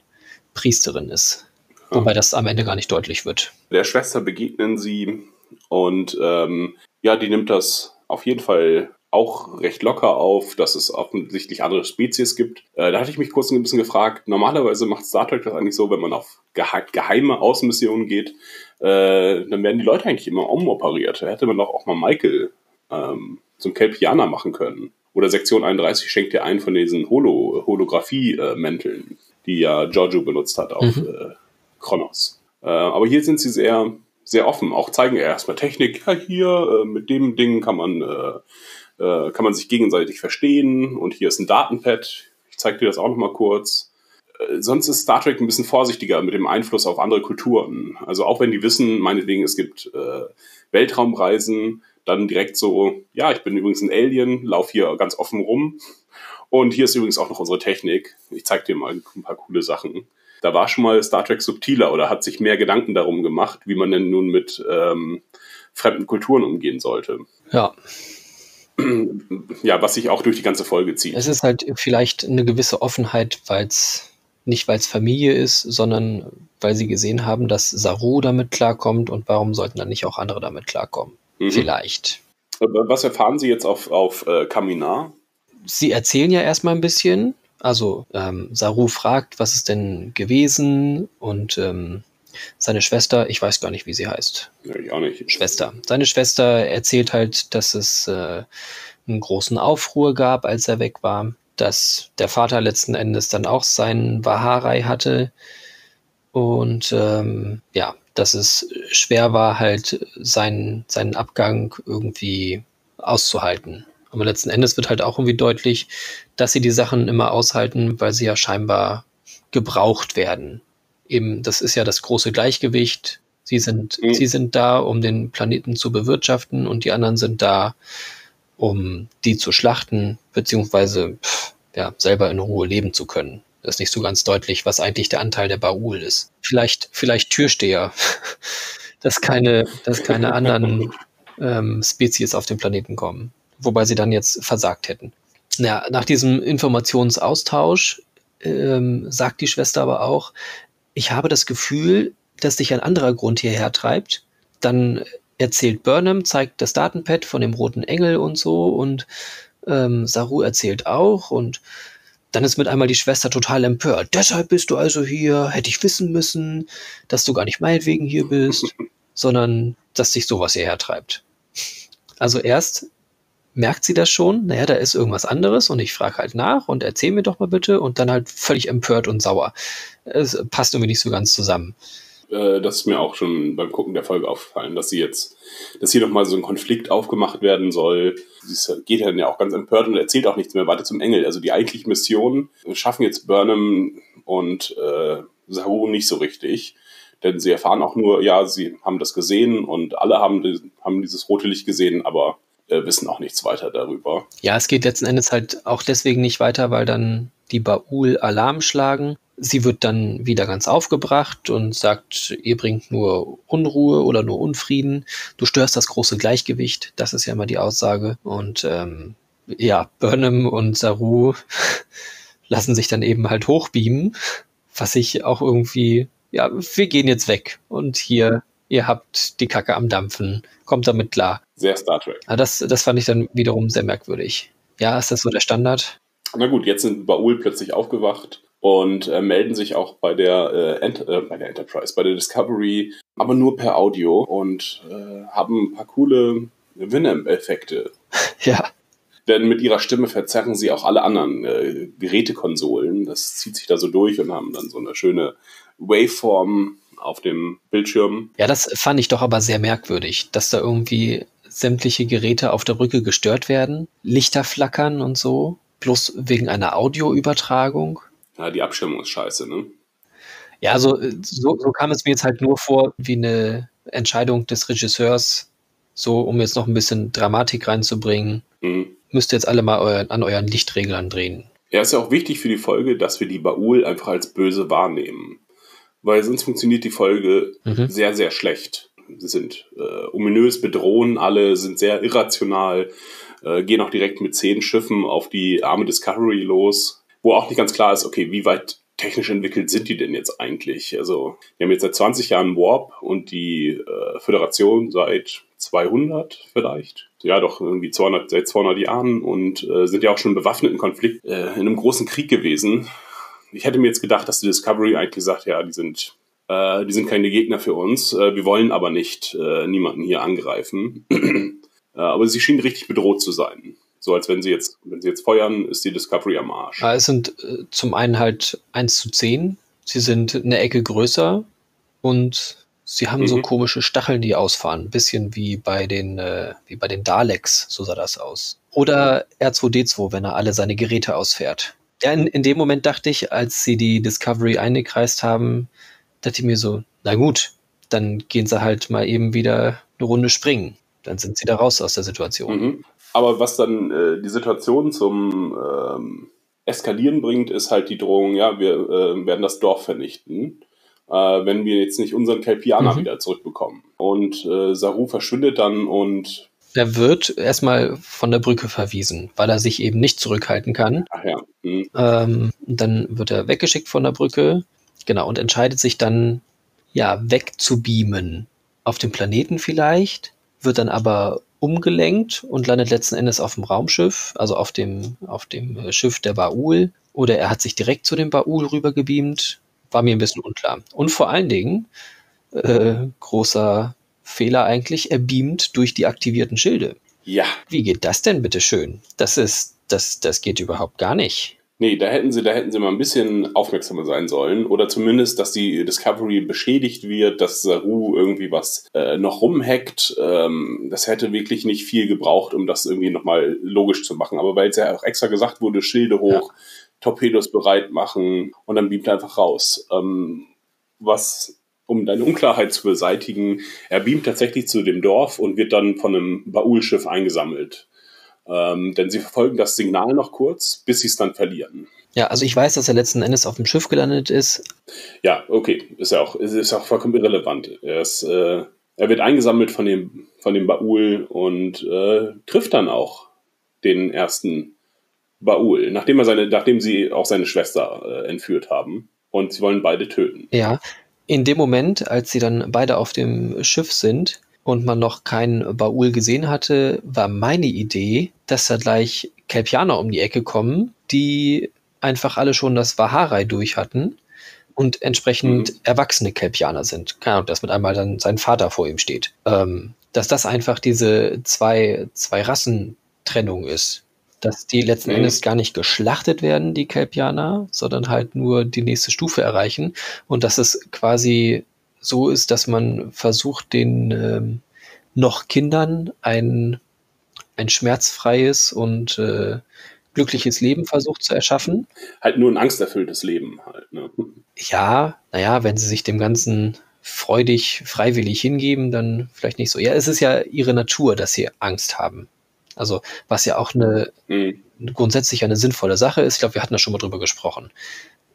Priesterin ist. Ja. Wobei das am Ende gar nicht deutlich wird. Der Schwester begegnen sie und ähm, ja, die nimmt das auf jeden Fall auch recht locker auf, dass es offensichtlich andere Spezies gibt. Äh, da hatte ich mich kurz ein bisschen gefragt, normalerweise macht Star Trek das eigentlich so, wenn man auf gehe geheime Außenmissionen geht, äh, dann werden die Leute eigentlich immer umoperiert. Da hätte man doch auch mal Michael ähm, zum Kelpianer machen können. Oder Sektion 31 schenkt dir einen von diesen Holo Holographie-Mänteln, die ja Giorgio benutzt hat auf Mhm. äh, Kronos. Äh, aber hier sind sie sehr, sehr offen. Auch zeigen ja erstmal Technik. Ja, hier äh, mit dem Ding kann man, äh, äh, kann man sich gegenseitig verstehen. Und hier ist ein Datenpad. Ich zeige dir das auch noch mal kurz. Äh, Sonst ist Star Trek ein bisschen vorsichtiger mit dem Einfluss auf andere Kulturen. Also auch wenn die wissen, meinetwegen, es gibt äh, Weltraumreisen, dann direkt so, ja, ich bin übrigens ein Alien, lauf hier ganz offen rum. Und hier ist übrigens auch noch unsere Technik. Ich zeig dir mal ein paar coole Sachen. Da war schon mal Star Trek subtiler oder hat sich mehr Gedanken darum gemacht, wie man denn nun mit ähm, fremden Kulturen umgehen sollte. Ja, Ja, was sich auch durch die ganze Folge zieht. es ist halt vielleicht eine gewisse Offenheit, weil es nicht, weil es Familie ist, sondern weil sie gesehen haben, dass Saru damit klarkommt und warum sollten dann nicht auch andere damit klarkommen? Mhm. Vielleicht. Was erfahren Sie jetzt auf, auf äh, Kaminar? Sie erzählen ja erstmal ein bisschen. Also ähm, Saru fragt, was ist denn gewesen und ähm, seine Schwester, ich weiß gar nicht, wie sie heißt, Ja, ich auch nicht. Schwester. Seine Schwester erzählt halt, dass es äh, einen großen Aufruhr gab, als er weg war, dass der Vater letzten Endes dann auch seinen Waharei hatte und ähm, ja, dass es schwer war, halt seinen, seinen Abgang irgendwie auszuhalten. Aber letzten Endes wird halt auch irgendwie deutlich, dass sie die Sachen immer aushalten, weil sie ja scheinbar gebraucht werden. Eben, das ist ja das große Gleichgewicht. Sie sind, Mhm. sie sind da, um den Planeten zu bewirtschaften und die anderen sind da, um die zu schlachten, beziehungsweise pff, ja, selber in Ruhe leben zu können. Das ist nicht so ganz deutlich, was eigentlich der Anteil der Baul ist. Vielleicht, vielleicht Türsteher, *laughs* dass keine, dass keine anderen ähm, Spezies auf den Planeten kommen. Wobei sie dann jetzt versagt hätten. Ja, nach diesem Informationsaustausch ähm, sagt die Schwester aber auch, ich habe das Gefühl, dass dich ein anderer Grund hierher treibt. Dann erzählt Burnham, zeigt das Datenpad von dem roten Engel und so und ähm, Saru erzählt auch und dann ist mit einmal die Schwester total empört. Deshalb bist du also hier, hätte ich wissen müssen, dass du gar nicht meinetwegen hier bist, sondern dass dich sowas hierher treibt. Also erst merkt sie das schon, naja, da ist irgendwas anderes und ich frage halt nach und erzähl mir doch mal bitte und dann halt völlig empört und sauer. Es passt irgendwie nicht so ganz zusammen. Äh, das ist mir auch schon beim Gucken der Folge aufgefallen, dass sie jetzt, dass hier nochmal so ein Konflikt aufgemacht werden soll. Sie geht dann ja auch ganz empört und erzählt auch nichts mehr weiter zum Engel. Also die eigentliche Mission schaffen jetzt Burnham und äh, Saru nicht so richtig. Denn sie erfahren auch nur, ja, sie haben das gesehen und alle haben, haben dieses rote Licht gesehen, aber äh, wissen auch nichts weiter darüber. Ja, es geht letzten Endes halt auch deswegen nicht weiter, weil dann die Baul Alarm schlagen. Sie wird dann wieder ganz aufgebracht und sagt, ihr bringt nur Unruhe oder nur Unfrieden. Du störst das große Gleichgewicht. Das ist ja immer die Aussage. Und ähm, ja, Burnham und Saru *laughs* lassen sich dann eben halt hochbeamen, was ich auch irgendwie, ja, wir gehen jetzt weg und hier, ihr habt die Kacke am Dampfen, kommt damit klar. Sehr Star Trek. Ja, das, das fand ich dann wiederum sehr merkwürdig. Ja, ist das so der Standard? Na gut, jetzt sind Baul plötzlich aufgewacht und äh, melden sich auch bei der, äh, Ent äh, bei der Enterprise, bei der Discovery, aber nur per Audio und äh, haben ein paar coole Winamp-Effekte. *laughs* Ja. Denn mit ihrer Stimme verzerren sie auch alle anderen äh, Gerätekonsolen. Das zieht sich da so durch und haben dann so eine schöne Waveform auf dem Bildschirm. Ja, das fand ich doch aber sehr merkwürdig, dass da irgendwie sämtliche Geräte auf der Brücke gestört werden, Lichter flackern und so, bloß wegen einer Audioübertragung. Ja, die Abschirmung ist scheiße, ne? Ja, also so, so kam es mir jetzt halt nur vor wie eine Entscheidung des Regisseurs, so um jetzt noch ein bisschen Dramatik reinzubringen. Mhm. Müsst ihr jetzt alle mal euer, an euren Lichtreglern drehen. Ja, ist ja auch wichtig für die Folge, dass wir die Baul einfach als böse wahrnehmen. Weil sonst funktioniert die Folge Mhm. sehr, sehr schlecht. Sie sind äh, ominös, bedrohen alle, sind sehr irrational, äh, gehen auch direkt mit zehn Schiffen auf die arme Discovery los, wo auch nicht ganz klar ist, okay, wie weit technisch entwickelt sind die denn jetzt eigentlich? Also, wir haben jetzt seit 20 Jahren Warp und die äh, Föderation seit 200 vielleicht. Ja, doch irgendwie 200, seit 200 Jahren und äh, sind ja auch schon im bewaffneten Konflikt äh, in einem großen Krieg gewesen. Ich hätte mir jetzt gedacht, dass die Discovery eigentlich sagt, ja, die sind äh, die sind keine Gegner für uns. Äh, wir wollen aber nicht äh, niemanden hier angreifen. *clears throat* äh, aber sie schienen richtig bedroht zu sein. So als wenn sie jetzt, wenn sie jetzt feuern, ist die Discovery am Arsch. Aber es sind äh, zum einen halt 1 zu 10. Sie sind eine Ecke größer und sie haben so Mhm. komische Stacheln, die ausfahren. Ein bisschen wie bei den, äh, wie bei den Daleks, so sah das aus. Oder R2D2, wenn er alle seine Geräte ausfährt. Ja, in, in dem Moment dachte ich, als sie die Discovery eingekreist haben, dachte ich mir so, na gut, dann gehen sie halt mal eben wieder eine Runde springen. Dann sind sie da raus aus der Situation. Mhm. Aber was dann äh, die Situation zum ähm, Eskalieren bringt, ist halt die Drohung, ja, wir äh, werden das Dorf vernichten, äh, wenn wir jetzt nicht unseren Kelpianer Mhm. wieder zurückbekommen. Und äh, Saru verschwindet dann und, Er wird erstmal von der Brücke verwiesen, weil er sich eben nicht zurückhalten kann. ach ja, hm, Ähm, dann wird er weggeschickt von der Brücke, genau, und entscheidet sich dann, ja, wegzubeamen. Auf dem Planeten vielleicht, wird dann aber umgelenkt und landet letzten Endes auf dem Raumschiff, also auf dem, auf dem äh, Schiff der Baul. Oder er hat sich direkt zu dem Baul rübergebeamt. War mir ein bisschen unklar. Und vor allen Dingen, äh, großer Fehler eigentlich, er beamt durch die aktivierten Schilde. ja, Wie geht das denn bitte schön? Das ist, das, das geht überhaupt gar nicht. Nee, da hätten sie, da hätten sie mal ein bisschen aufmerksamer sein sollen. Oder zumindest, dass die Discovery beschädigt wird, dass Saru irgendwie was äh, noch rumhackt. Ähm, das hätte wirklich nicht viel gebraucht, um das irgendwie nochmal logisch zu machen. Aber weil es ja auch extra gesagt wurde, Schilde hoch, Torpedos bereit machen und dann beamt er einfach raus. Ähm, was, um deine Unklarheit zu beseitigen, er beamt tatsächlich zu dem Dorf und wird dann von einem Baul-Schiff eingesammelt. Ähm, denn sie verfolgen das Signal noch kurz, bis sie es dann verlieren. Ja, also ich weiß, dass er letzten Endes auf dem Schiff gelandet ist. Ja, okay, ist ja auch, ist, ist auch vollkommen irrelevant. Er, ist, äh, er wird eingesammelt von dem, von dem Baul und äh, trifft dann auch den ersten Baul, nachdem er seine, nachdem sie auch seine Schwester äh, entführt haben. Und sie wollen beide töten. Ja, in dem Moment, als sie dann beide auf dem Schiff sind und man noch keinen Baul gesehen hatte, war meine Idee, dass da gleich Kelpianer um die Ecke kommen, die einfach alle schon das Vaharai durch hatten und entsprechend Mhm. erwachsene Kelpianer sind. Keine Ahnung, dass mit einmal dann sein Vater vor ihm steht. Ähm, dass das einfach diese zwei, zwei Rassentrennung ist. Dass die letzten Mhm. Endes gar nicht geschlachtet werden, die Kelpianer, sondern halt nur die nächste Stufe erreichen. Und dass es quasi so ist, dass man versucht, den ähm, noch Kindern ein, ein schmerzfreies und äh, glückliches Leben versucht zu erschaffen. Halt nur ein angsterfülltes Leben halt. Ne? Ja, naja, wenn sie sich dem Ganzen freudig, freiwillig hingeben, dann vielleicht nicht so. Ja, es ist ja ihre Natur, dass sie Angst haben. Also, was ja auch eine Mhm. grundsätzlich eine sinnvolle Sache ist. Ich glaube, wir hatten da schon mal drüber gesprochen.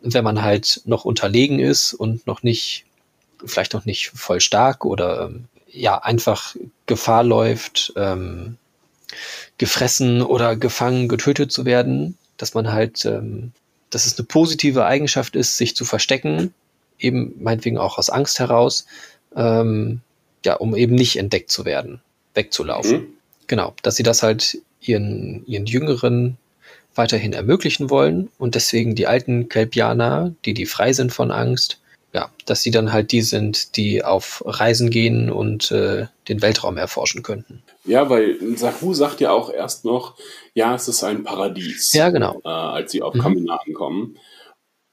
Wenn man halt noch unterlegen ist und noch nicht, vielleicht noch nicht voll stark oder ähm, ja, einfach Gefahr läuft, ähm, gefressen oder gefangen, getötet zu werden, dass man halt, ähm, dass es eine positive Eigenschaft ist, sich zu verstecken, eben meinetwegen auch aus Angst heraus, ähm, ja, um eben nicht entdeckt zu werden, wegzulaufen. Mhm. Genau, dass sie das halt ihren, ihren Jüngeren weiterhin ermöglichen wollen und deswegen die alten Kelpianer, die die frei sind von Angst, ja, dass sie dann halt die sind, die auf Reisen gehen und äh, den Weltraum erforschen könnten. Ja, weil Sahu sagt ja auch erst noch, ja, es ist ein Paradies. Ja, genau. Äh, als sie auf mhm. Kamina ankommen.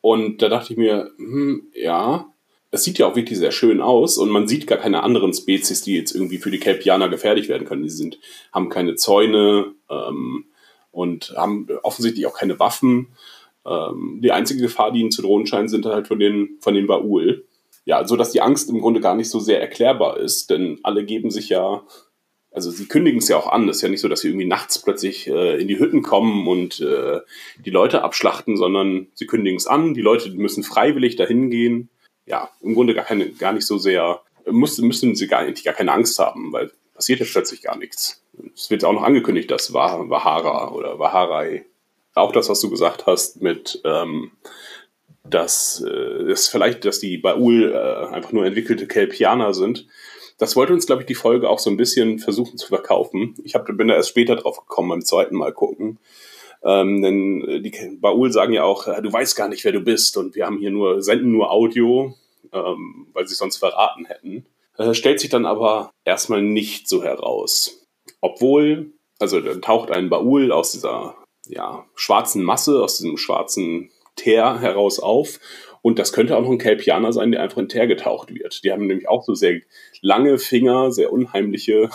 Und da dachte ich mir, hm, ja, es sieht ja auch wirklich sehr schön aus und man sieht gar keine anderen Spezies, die jetzt irgendwie für die Kelpianer gefährlich werden können. Die sind, haben keine Zäune ähm, und haben offensichtlich auch keine Waffen. Ähm, die einzige Gefahr, die ihnen zu drohen scheint, sind halt von den, von den Baul. Ja, so dass die Angst im Grunde gar nicht so sehr erklärbar ist, denn alle geben sich ja, also sie kündigen es ja auch an. Es ist ja nicht so, dass sie irgendwie nachts plötzlich äh, in die Hütten kommen und äh, die Leute abschlachten, sondern sie kündigen es an. Die Leute müssen freiwillig dahin gehen. Ja, im Grunde gar keine, gar nicht so sehr, müssen, müssen sie gar, gar keine Angst haben, weil passiert ja plötzlich gar nichts. Es wird auch noch angekündigt, dass Wahara oder Waharai auch das, was du gesagt hast, mit ähm, dass äh, das vielleicht, dass die Baul äh, einfach nur entwickelte Kelpianer sind. Das wollte uns, glaube ich, die Folge auch so ein bisschen versuchen zu verkaufen. Ich hab, bin da erst später drauf gekommen beim zweiten Mal gucken. Ähm, denn äh, die Baul sagen ja auch, äh, du weißt gar nicht, wer du bist und wir haben hier nur, senden nur Audio, ähm, weil sie sonst verraten hätten. Äh, stellt sich dann aber erstmal nicht so heraus. Obwohl, also dann taucht ein Baul aus dieser ja, schwarzen Masse, aus diesem schwarzen Teer heraus auf. Und das könnte auch noch ein Kelpianer sein, der einfach in Teer getaucht wird. Die haben nämlich auch so sehr lange Finger, sehr unheimliche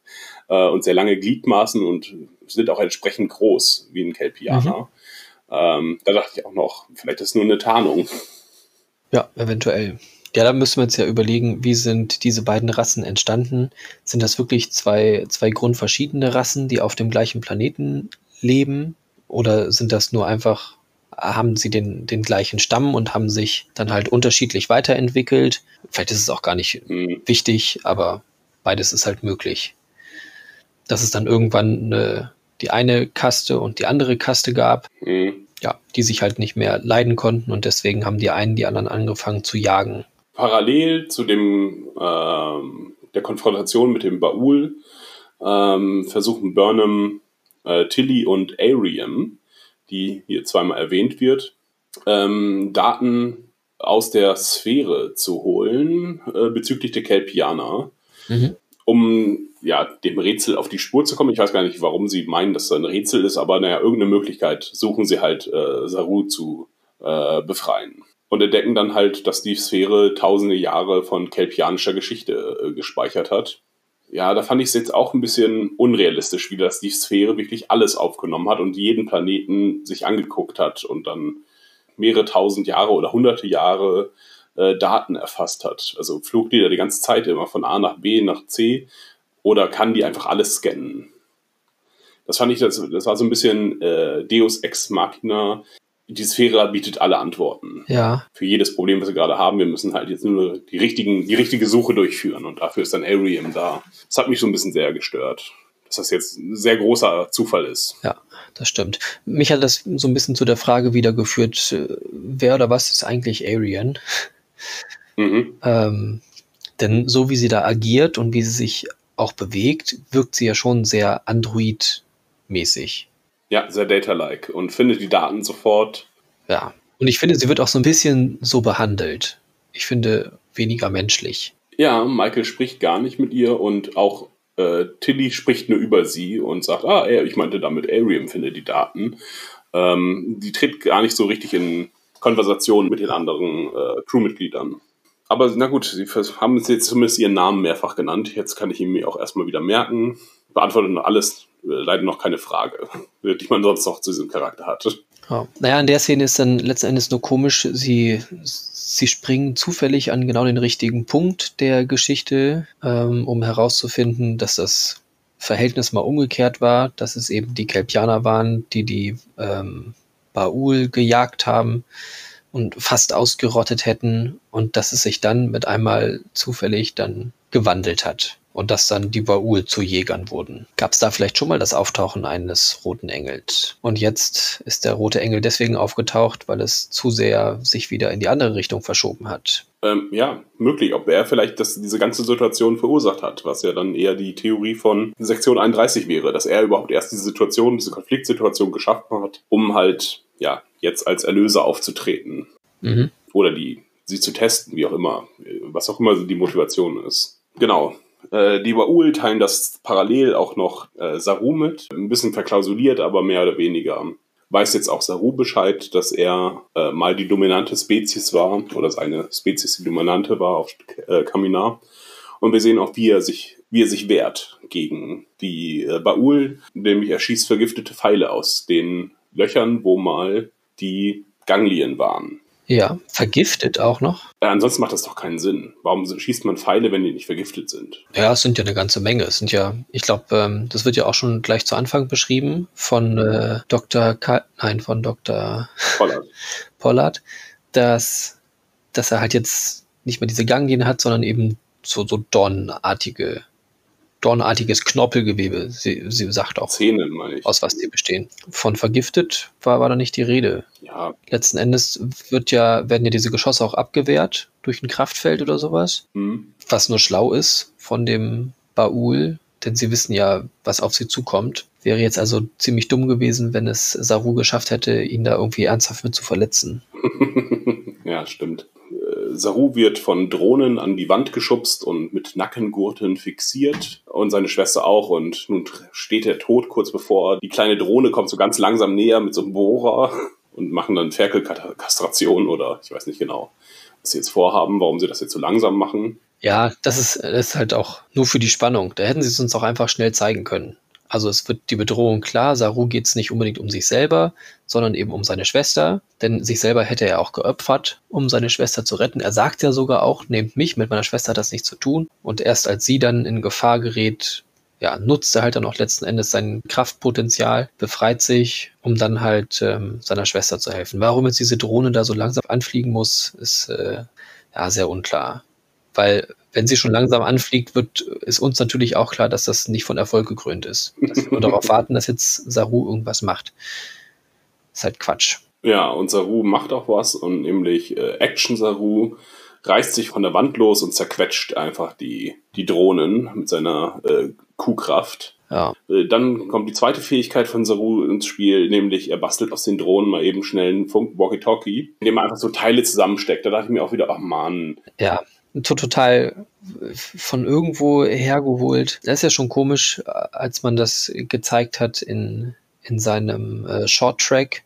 *laughs* äh, und sehr lange Gliedmaßen und sind auch entsprechend groß wie ein Kelpianer. Mhm. Ähm, da dachte ich auch noch, vielleicht ist es nur eine Tarnung. Ja, eventuell. Ja, da müssen wir uns ja überlegen, wie sind diese beiden Rassen entstanden? Sind das wirklich zwei, zwei grundverschiedene Rassen, die auf dem gleichen Planeten leben? Oder sind das nur einfach, haben sie den, den gleichen Stamm und haben sich dann halt unterschiedlich weiterentwickelt? Vielleicht ist es auch gar nicht mhm. wichtig, aber beides ist halt möglich. Dass es dann irgendwann eine, die eine Kaste und die andere Kaste gab, mhm. ja, die sich halt nicht mehr leiden konnten und deswegen haben die einen die anderen angefangen zu jagen. Parallel zu dem ähm, der Konfrontation mit dem Baul ähm, versuchen Burnham äh, Tilly und Ariam, die hier zweimal erwähnt wird, ähm, Daten aus der Sphäre zu holen äh, bezüglich der Kelpianer, mhm. um ja, dem Rätsel auf die Spur zu kommen. Ich weiß gar nicht, warum sie meinen, dass das ein Rätsel ist, aber naja, irgendeine Möglichkeit suchen sie halt, äh, Saru zu äh, befreien. Und entdecken dann halt, dass die Sphäre tausende Jahre von kelpianischer Geschichte äh, gespeichert hat ja, da fand ich es jetzt auch ein bisschen unrealistisch, wie das die Sphäre wirklich alles aufgenommen hat und jeden Planeten sich angeguckt hat und dann mehrere tausend Jahre oder hunderte Jahre äh, Daten erfasst hat. Also flog die da die ganze Zeit immer von A nach B nach C oder kann die einfach alles scannen? Das fand ich, das, das war so ein bisschen äh, Deus Ex Machina die Sphäre bietet alle Antworten. Ja. Für jedes Problem, was wir gerade haben. Wir müssen halt jetzt nur die, richtigen, die richtige Suche durchführen und dafür ist dann Arium da. Das hat mich so ein bisschen sehr gestört. Dass das jetzt ein sehr großer Zufall ist. Ja, das stimmt. Mich hat das so ein bisschen zu der Frage wieder geführt, äh, wer oder was ist eigentlich Arian? Mhm. Ähm, denn so wie sie da agiert und wie sie sich auch bewegt, wirkt sie ja schon sehr Android-mäßig. Ja, sehr data-like und findet die Daten sofort. Ja, und ich finde, sie wird auch so ein bisschen so behandelt. Ich finde weniger menschlich. Ja, Michael spricht gar nicht mit ihr und auch äh, Tilly spricht nur über sie und sagt, ah, ich meinte damit, Arium findet die Daten. Ähm, die tritt gar nicht so richtig in Konversation mit den anderen äh, Crewmitgliedern. Aber na gut, sie haben jetzt zumindest ihren Namen mehrfach genannt. Jetzt kann ich ihn mir auch erstmal wieder merken. Beantwortet alles leider noch keine Frage, *laughs* die man sonst noch zu diesem Charakter hatte. Ja. Naja, in der Szene ist dann letzten Endes nur komisch, sie, sie springen zufällig an genau den richtigen Punkt der Geschichte, ähm, um herauszufinden, dass das Verhältnis mal umgekehrt war, dass es eben die Kelpianer waren, die die ähm, Baul gejagt haben und fast ausgerottet hätten und dass es sich dann mit einmal zufällig dann gewandelt hat und dass dann die Baul zu Jägern wurden. Gab es da vielleicht schon mal das Auftauchen eines roten Engels? Und jetzt ist der rote Engel deswegen aufgetaucht, weil es zu sehr sich wieder in die andere Richtung verschoben hat. Ähm, ja, möglich, ob er vielleicht das, diese ganze Situation verursacht hat, was ja dann eher die Theorie von Sektion 31 wäre, dass er überhaupt erst diese Situation, diese Konfliktsituation geschaffen hat, um halt, ja, jetzt als Erlöser aufzutreten. Mhm. Oder die, sie zu testen, wie auch immer, was auch immer die Motivation ist. Genau. Äh, die Baul teilen das parallel auch noch äh, Saru mit. Ein bisschen verklausuliert, aber mehr oder weniger weiß jetzt auch Saru Bescheid, dass er äh, mal die dominante Spezies war oder seine Spezies die dominante war auf äh, Kaminar. Und wir sehen auch, wie er sich, wie er sich wehrt gegen die äh, Baul, nämlich er schießt vergiftete Pfeile aus den Löchern, wo mal die Ganglien waren. Ja, vergiftet auch noch. Ja, ansonsten macht das doch keinen Sinn. Warum schießt man Pfeile, wenn die nicht vergiftet sind? Ja, es sind ja eine ganze Menge. Es sind ja, ich glaube, ähm, das wird ja auch schon gleich zu Anfang beschrieben von äh, Dr. Ka nein, von Dr. Pollard. *laughs* Pollard, dass, dass er halt jetzt nicht mehr diese Ganglien hat, sondern eben so, so dornartige dornartiges Knorpelgewebe. Sie, sie sagt auch, Zähne, meine ich. aus was die bestehen. Von vergiftet war, war da nicht die Rede. Ja. Letzten Endes wird ja, werden ja diese Geschosse auch abgewehrt durch ein Kraftfeld oder sowas. Mhm. Was nur schlau ist von dem Baul, denn sie wissen ja, was auf sie zukommt. Wäre jetzt also ziemlich dumm gewesen, wenn es Saru geschafft hätte, ihn da irgendwie ernsthaft mit zu verletzen. *laughs* ja, stimmt. Saru wird von Drohnen an die Wand geschubst und mit Nackengurten fixiert und seine Schwester auch und nun steht er tot kurz bevor die kleine Drohne kommt so ganz langsam näher mit so einem Bohrer *laughs* und machen dann Ferkelkastration oder ich weiß nicht genau, was sie jetzt vorhaben, warum sie das jetzt so langsam machen. Ja, das ist, das ist halt auch nur für die Spannung. Da hätten sie es uns auch einfach schnell zeigen können. Also es wird die Bedrohung klar, Saru geht es nicht unbedingt um sich selber, sondern eben um seine Schwester, denn sich selber hätte er auch geopfert, um seine Schwester zu retten. Er sagt ja sogar auch, nehmt mich, mit meiner Schwester hat das nichts zu tun. Und erst als sie dann in Gefahr gerät, ja, nutzt er halt dann auch letzten Endes sein Kraftpotenzial, befreit sich, um dann halt ähm, seiner Schwester zu helfen. Warum jetzt diese Drohne da so langsam anfliegen muss, ist äh, ja sehr unklar. Weil wenn sie schon langsam anfliegt, wird, ist uns natürlich auch klar, dass das nicht von Erfolg gekrönt ist. Dass wir darauf warten, dass jetzt Saru irgendwas macht. Ist halt Quatsch. Ja, und Saru macht auch was und nämlich äh, Action Saru reißt sich von der Wand los und zerquetscht einfach die, die Drohnen mit seiner äh, Kuhkraft. Ja. Äh, dann kommt die zweite Fähigkeit von Saru ins Spiel, nämlich er bastelt aus den Drohnen mal eben schnell einen Funk-Walkie-Talkie, in dem er einfach so Teile zusammensteckt. Da dachte ich mir auch wieder, ach man. Ja, total von irgendwo hergeholt. Das ist ja schon komisch, als man das gezeigt hat in, in seinem äh, Short Track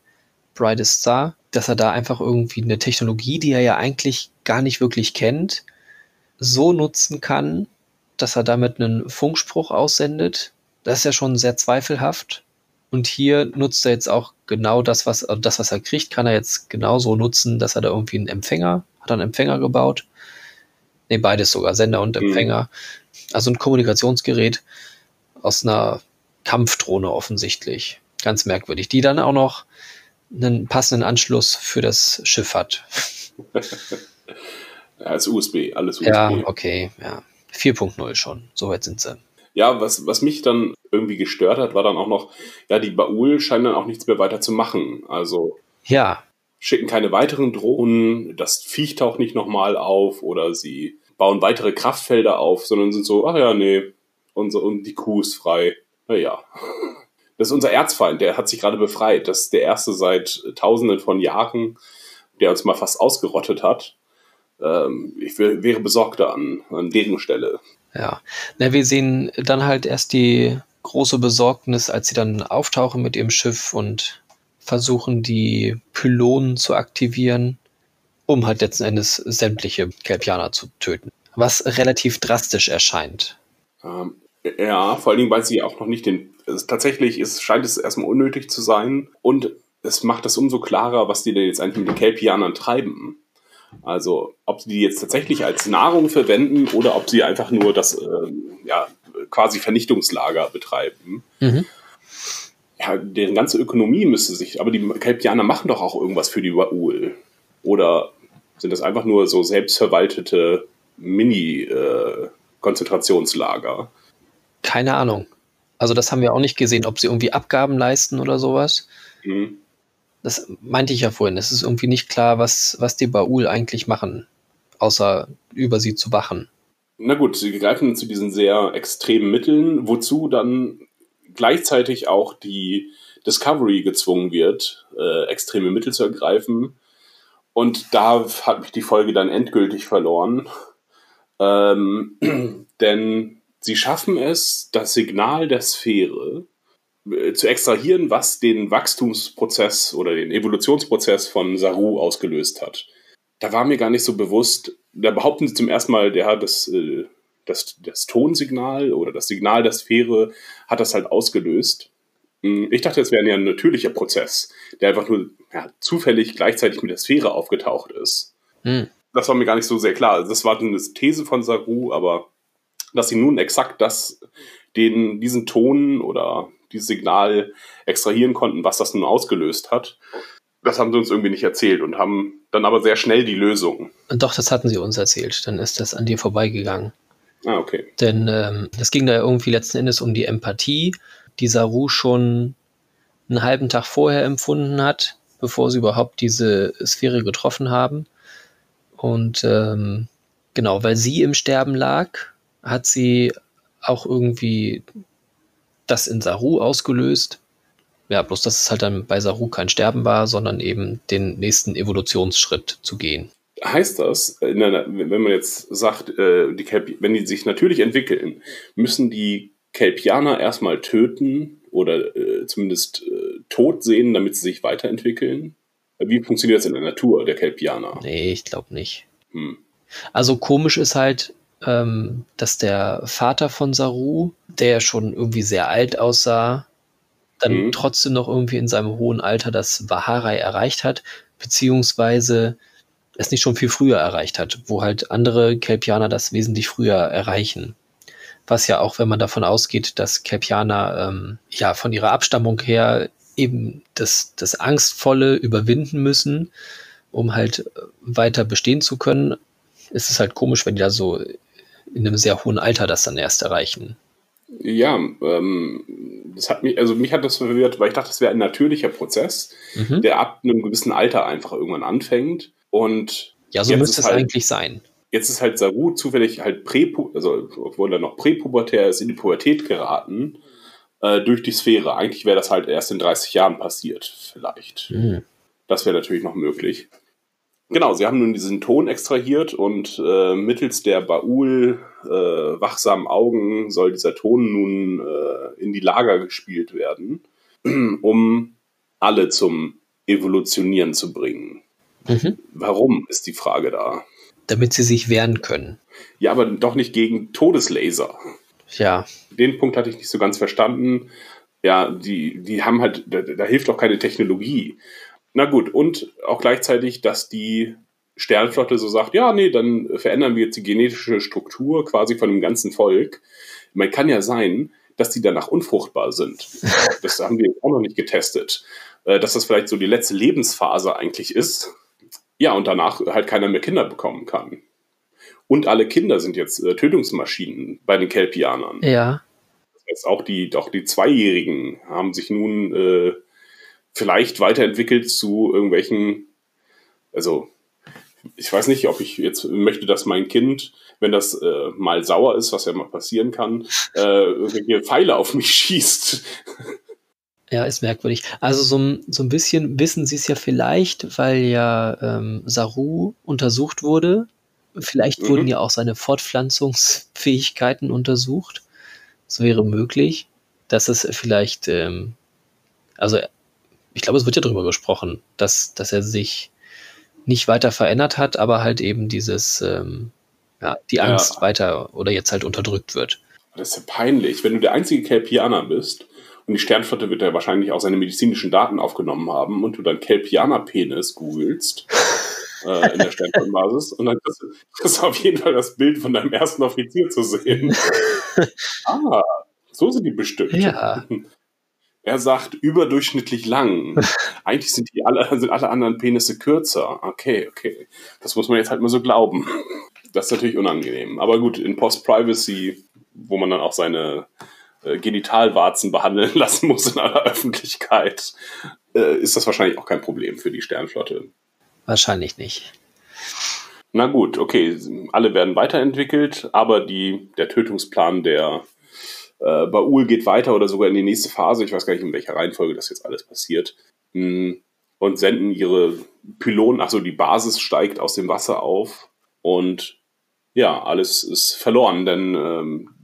Brightest Star, dass er da einfach irgendwie eine Technologie, die er ja eigentlich gar nicht wirklich kennt, so nutzen kann, dass er damit einen Funkspruch aussendet. Das ist ja schon sehr zweifelhaft. Und hier nutzt er jetzt auch genau das, was, das, was er kriegt, kann er jetzt genauso nutzen, dass er da irgendwie einen Empfänger, hat einen Empfänger gebaut Nee, beides sogar, Sender und mhm. Empfänger. Mhm. Also ein Kommunikationsgerät aus einer Kampfdrohne offensichtlich. Ganz merkwürdig. Die dann auch noch einen passenden Anschluss für das Schiff hat. *laughs* ja, als USB, alles USB. Ja, okay, ja. 4.0 schon. Soweit sind sie. Ja, was, was mich dann irgendwie gestört hat, war dann auch noch, ja, die Baul scheinen dann auch nichts mehr weiter zu machen. Also. Ja, schicken keine weiteren Drohnen, das Viech taucht nicht nochmal auf oder sie bauen weitere Kraftfelder auf, sondern sind so, ach ja, nee, unser, und die Kuh ist frei. Naja. *laughs* Das ist unser Erzfeind, der hat sich gerade befreit. Das ist der erste seit tausenden von Jahren, der uns mal fast ausgerottet hat. Ähm, ich wäre besorgter an, an deren Stelle. Ja, Na, wir sehen dann halt erst die große Besorgnis, als sie dann auftauchen mit ihrem Schiff und versuchen, die Pylonen zu aktivieren, um halt letzten Endes sämtliche Kelpianer zu töten. Was relativ drastisch erscheint. Ähm, ja, vor allen Dingen, weil sie auch noch nicht den. Also tatsächlich ist, scheint es erstmal unnötig zu sein und es macht das umso klarer, was die denn jetzt eigentlich mit den Kelpianern treiben. Also, ob sie die jetzt tatsächlich als Nahrung verwenden oder ob sie einfach nur das äh, ja, quasi Vernichtungslager betreiben. Mhm ja, deren ganze Ökonomie müsste sich, aber die Kelpianer machen doch auch irgendwas für die Waul. Oder sind das einfach nur so selbstverwaltete Mini- äh. Keine Ahnung. Also das haben wir auch nicht gesehen, ob sie irgendwie Abgaben leisten oder sowas. Mhm. Das meinte ich ja vorhin. Es ist irgendwie nicht klar, was, was die Baul eigentlich machen, außer über sie zu wachen. Na gut, sie greifen zu diesen sehr extremen Mitteln, wozu dann gleichzeitig auch die Discovery gezwungen wird, äh, extreme Mittel zu ergreifen. Und da hat mich die Folge dann endgültig verloren. Ähm, *clears throat* denn sie schaffen es, das Signal der Sphäre äh, zu extrahieren, was den Wachstumsprozess oder den Evolutionsprozess von Saru ausgelöst hat. Da war mir gar nicht so bewusst, da behaupten sie zum ersten Mal, ja, das, äh, das, das Tonsignal oder das Signal der Sphäre hat das halt ausgelöst. Hm, ich dachte, es wäre ja ein natürlicher Prozess, der einfach nur ja, zufällig gleichzeitig mit der Sphäre aufgetaucht ist. Hm. Das war mir gar nicht so sehr klar. Das war eine These von Saru, aber dass sie nun exakt das, den, diesen Ton oder dieses Signal extrahieren konnten, was das nun ausgelöst hat, das haben sie uns irgendwie nicht erzählt und haben dann aber sehr schnell die Lösung. Doch, das hatten sie uns erzählt. Dann ist das an dir vorbeigegangen. Ah, okay. Denn ähm, es ging da irgendwie letzten Endes um die Empathie, die Saru schon einen halben Tag vorher empfunden hat, bevor sie überhaupt diese Sphäre getroffen haben. Und ähm, genau, weil sie im Sterben lag, hat sie auch irgendwie das in Saru ausgelöst. Ja, bloß dass es halt dann bei Saru kein Sterben war, sondern eben den nächsten Evolutionsschritt zu gehen. Heißt das, einer, wenn man jetzt sagt, äh, die wenn die sich natürlich entwickeln, müssen die Kelpianer erstmal töten oder äh, zumindest äh, tot sehen, damit sie sich weiterentwickeln? Wie funktioniert das in der Natur der Kelpianer? Nee, ich glaube nicht. Hm. Also komisch ist halt, ähm, dass der Vater von Saru, der schon irgendwie sehr alt aussah, dann Mhm. trotzdem noch irgendwie in seinem hohen Alter das Vaharai erreicht hat, beziehungsweise es nicht schon viel früher erreicht hat, wo halt andere Kelpianer das wesentlich früher erreichen. Was ja auch, wenn man davon ausgeht, dass Kelpianer ähm, ja von ihrer Abstammung her eben das, das Angstvolle überwinden müssen, um halt weiter bestehen zu können, ist es halt komisch, wenn die da so in einem sehr hohen Alter das dann erst erreichen. Ja, ähm, das hat mich, also mich hat das verwirrt, weil ich dachte, das wäre ein natürlicher Prozess, Mhm. der ab einem gewissen Alter einfach irgendwann anfängt. Und Ja, so müsste es halt- eigentlich sein. jetzt ist halt Saru zufällig halt präpu, also obwohl er noch präpubertär ist, in die Pubertät geraten äh, durch die Sphäre. Eigentlich wäre das halt erst in 30 Jahren passiert, vielleicht. Mhm. Das wäre natürlich noch möglich. Genau, sie haben nun diesen Ton extrahiert und äh, mittels der Baul äh, wachsamen Augen soll dieser Ton nun äh, in die Lager gespielt werden, *clears throat* um alle zum Evolutionieren zu bringen. Mhm. Warum ist die Frage da? Damit sie sich wehren können. Ja, aber doch nicht gegen Todeslaser. Ja, Den Punkt hatte ich nicht so ganz verstanden. Ja, die, die haben halt, da, da hilft auch keine Technologie. Na gut, und auch gleichzeitig, dass die Sternflotte so sagt, ja, nee, dann verändern wir jetzt die genetische Struktur quasi von dem ganzen Volk. Man kann ja sein, dass die danach unfruchtbar sind. *laughs* Das haben wir auch noch nicht getestet. Äh, Dass das vielleicht so die letzte Lebensphase eigentlich ist. Ja, und danach halt keiner mehr Kinder bekommen kann. Und alle Kinder sind jetzt äh, Tötungsmaschinen bei den Kelpianern. ja. Jetzt auch die, auch die Zweijährigen haben sich nun äh, vielleicht weiterentwickelt zu irgendwelchen, also ich weiß nicht, ob ich jetzt möchte, dass mein Kind, wenn das äh, mal sauer ist, was ja mal passieren kann, äh, irgendwelche Pfeile auf mich *laughs* schießt. Ja, ist merkwürdig. Also so, ein- so ein bisschen wissen sie es ja vielleicht, weil ja ähm, Saru untersucht wurde. Vielleicht Mhm. wurden ja auch seine Fortpflanzungsfähigkeiten untersucht. Es wäre möglich, dass es vielleicht, ähm, also ich glaube, es wird ja darüber gesprochen, dass, dass er sich nicht weiter verändert hat, aber halt eben dieses, ähm, ja, die Ja. Angst weiter oder jetzt halt unterdrückt wird. Das ist ja peinlich, wenn du der einzige Kelpianer bist und die Sternflotte wird ja wahrscheinlich auch seine medizinischen Daten aufgenommen haben und du dann Kelpianer-Penis googelst *laughs* äh, in der Sternflottenbasis und dann kriegst du- kriegst du auf jeden Fall das Bild von deinem ersten Offizier zu sehen. *laughs* ah, so sind die bestimmt. Ja. *laughs* Er sagt überdurchschnittlich lang. Eigentlich sind die alle, sind alle anderen Penisse kürzer. Okay, okay. Das muss man jetzt halt mal so glauben. das ist natürlich unangenehm. Aber gut, in Post-Privacy, wo man dann auch seine äh, Genitalwarzen behandeln *laughs* lassen muss in aller Öffentlichkeit, äh, ist das wahrscheinlich auch kein Problem für die Sternflotte. Wahrscheinlich nicht. Na gut, okay, alle werden weiterentwickelt, aber die, der Tötungsplan der äh, Baul geht weiter oder sogar in die nächste Phase. Ich weiß gar nicht, in welcher Reihenfolge das jetzt alles passiert. Mm, und senden ihre Pylonen, also die Basis steigt aus dem Wasser auf und ja, alles ist verloren, denn ähm,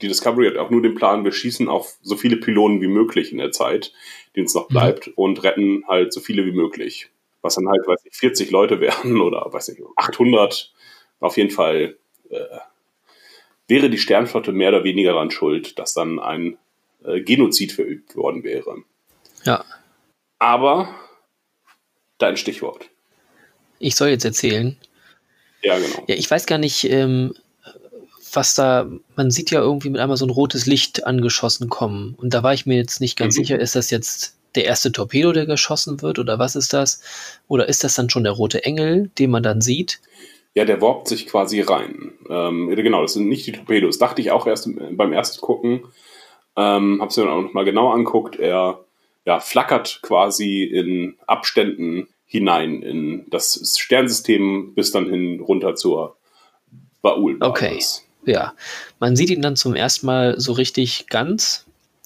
die Discovery hat auch nur den Plan, wir schießen auf so viele Pylonen wie möglich in der Zeit, die uns noch mhm. bleibt, mhm. und retten halt so viele wie möglich. Was dann halt, weiß ich, 40 Leute *laughs* wären oder weiß ich, 800. Auf jeden Fall äh, wäre die Sternflotte mehr oder weniger daran schuld, dass dann ein äh, Genozid verübt worden wäre. Ja. Aber dein Stichwort. Ich soll jetzt erzählen. Ja, genau. Ja, ich weiß gar nicht, ähm, was da, man sieht ja irgendwie mit einmal so ein rotes Licht angeschossen kommen. Und da war ich mir jetzt nicht ganz mhm. sicher, ist das jetzt der erste Torpedo, der geschossen wird, oder was ist das? Oder ist das dann schon der rote Engel, den man dann sieht? Ja, der warpt sich quasi rein. Ähm, genau, das sind nicht die Torpedos. Dachte ich auch erst beim ersten Gucken. Ähm, hab's mir dann auch nochmal genau anguckt. Er ja, flackert quasi in Abständen hinein in das Sternsystem bis dann hin runter zur Baul. Okay. Ja, man sieht ihn dann zum ersten Mal so richtig ganz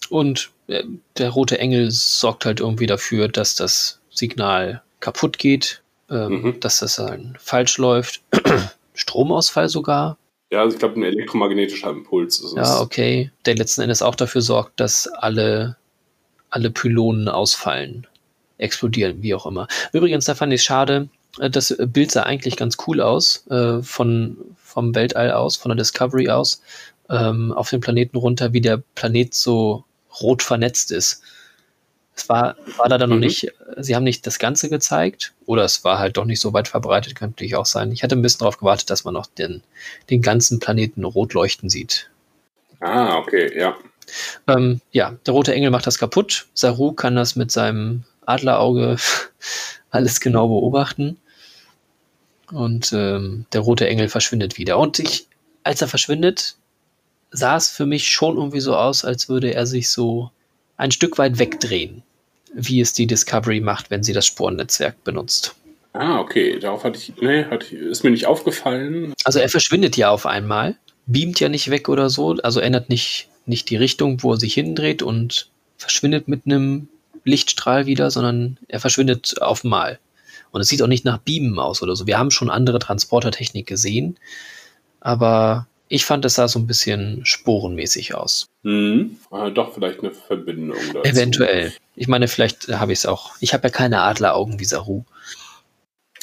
und äh, der rote Engel sorgt halt irgendwie dafür, dass das Signal kaputt geht, ähm, mhm. dass das dann falsch läuft. *clears throat* Stromausfall sogar. Ja, also ich glaube, ein elektromagnetischer Impuls. ja, okay. Der letzten Endes auch dafür sorgt, dass alle, alle Pylonen ausfallen, explodieren, wie auch immer. Übrigens, da fand ich es schade, das Bild sah eigentlich ganz cool aus, äh, von, vom Weltall aus, von der Discovery aus, ähm, auf den Planeten runter, wie der Planet so rot vernetzt ist. Es war, war da dann mhm. noch nicht, sie haben nicht das Ganze gezeigt oder es war halt doch nicht so weit verbreitet, könnte natürlich auch sein. Ich hatte ein bisschen darauf gewartet, dass man noch den, den ganzen Planeten rot leuchten sieht. Ah, okay, ja. Ähm, ja, der rote Engel macht das kaputt. Saru kann das mit seinem Adlerauge *laughs* alles genau beobachten. Und ähm, der rote Engel verschwindet wieder. Und ich, als er verschwindet, sah es für mich schon irgendwie so aus, als würde er sich so ein Stück weit wegdrehen, wie es die Discovery macht, wenn sie das Sporennetzwerk benutzt. Ah, okay. Darauf hatte ich, nee, hatte, ist mir nicht aufgefallen. Also er verschwindet ja auf einmal, beamt ja nicht weg oder so, also ändert nicht, nicht die Richtung, wo er sich hindreht und verschwindet mit einem Lichtstrahl wieder, sondern er verschwindet auf einmal. Und es sieht auch nicht nach Beamen aus oder so. Wir haben schon andere Transportertechnik gesehen, aber ich fand, es sah so ein bisschen sporenmäßig aus. Hm, äh, doch, vielleicht eine Verbindung. Dazu. Eventuell. Ich meine, vielleicht habe ich es auch. Ich habe ja keine Adleraugen wie Saru.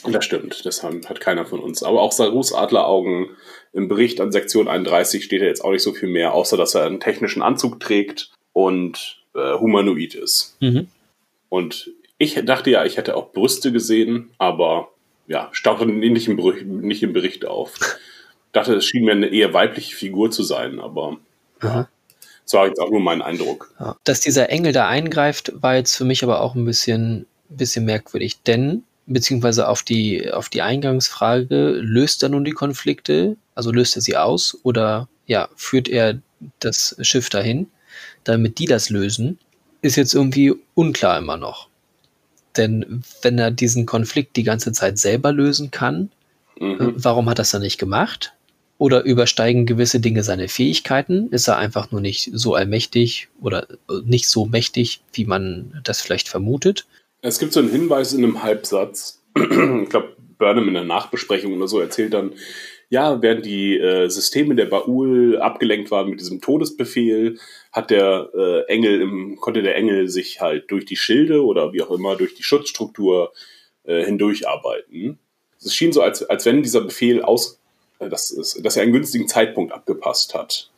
Das stimmt, das hat keiner von uns. Aber auch Sarus Adleraugen im Bericht an Sektion 31 steht ja jetzt auch nicht so viel mehr, außer dass er einen technischen Anzug trägt und äh, humanoid ist. Mhm. Und ich dachte ja, ich hätte auch Brüste gesehen, aber ja, tauchen nicht im, Bericht, nicht im Bericht auf. dachte, es schien mir eine eher weibliche Figur zu sein, aber ja, das war jetzt auch nur mein Eindruck. Ja. Dass dieser Engel da eingreift, war jetzt für mich aber auch ein bisschen, bisschen merkwürdig, denn beziehungsweise auf die, auf die Eingangsfrage, löst er nun die Konflikte, also löst er sie aus oder ja, führt er das Schiff dahin, damit die das lösen, ist jetzt irgendwie unklar immer noch. Denn wenn er diesen Konflikt die ganze Zeit selber lösen kann, mhm. Äh, warum hat er das dann nicht gemacht? Oder übersteigen gewisse Dinge seine Fähigkeiten? Ist er einfach nur nicht so allmächtig oder äh, nicht so mächtig, wie man das vielleicht vermutet? Es gibt so einen Hinweis in einem Halbsatz. ich glaube, Burnham in der Nachbesprechung oder so erzählt dann, ja, während die äh, Systeme der Baul abgelenkt waren mit diesem Todesbefehl, hat der äh, Engel im, konnte der Engel sich halt durch die Schilde oder wie auch immer durch die Schutzstruktur äh, hindurcharbeiten. Es schien so, als, als wenn dieser Befehl aus, äh, dass, es, dass er einen günstigen Zeitpunkt abgepasst hat,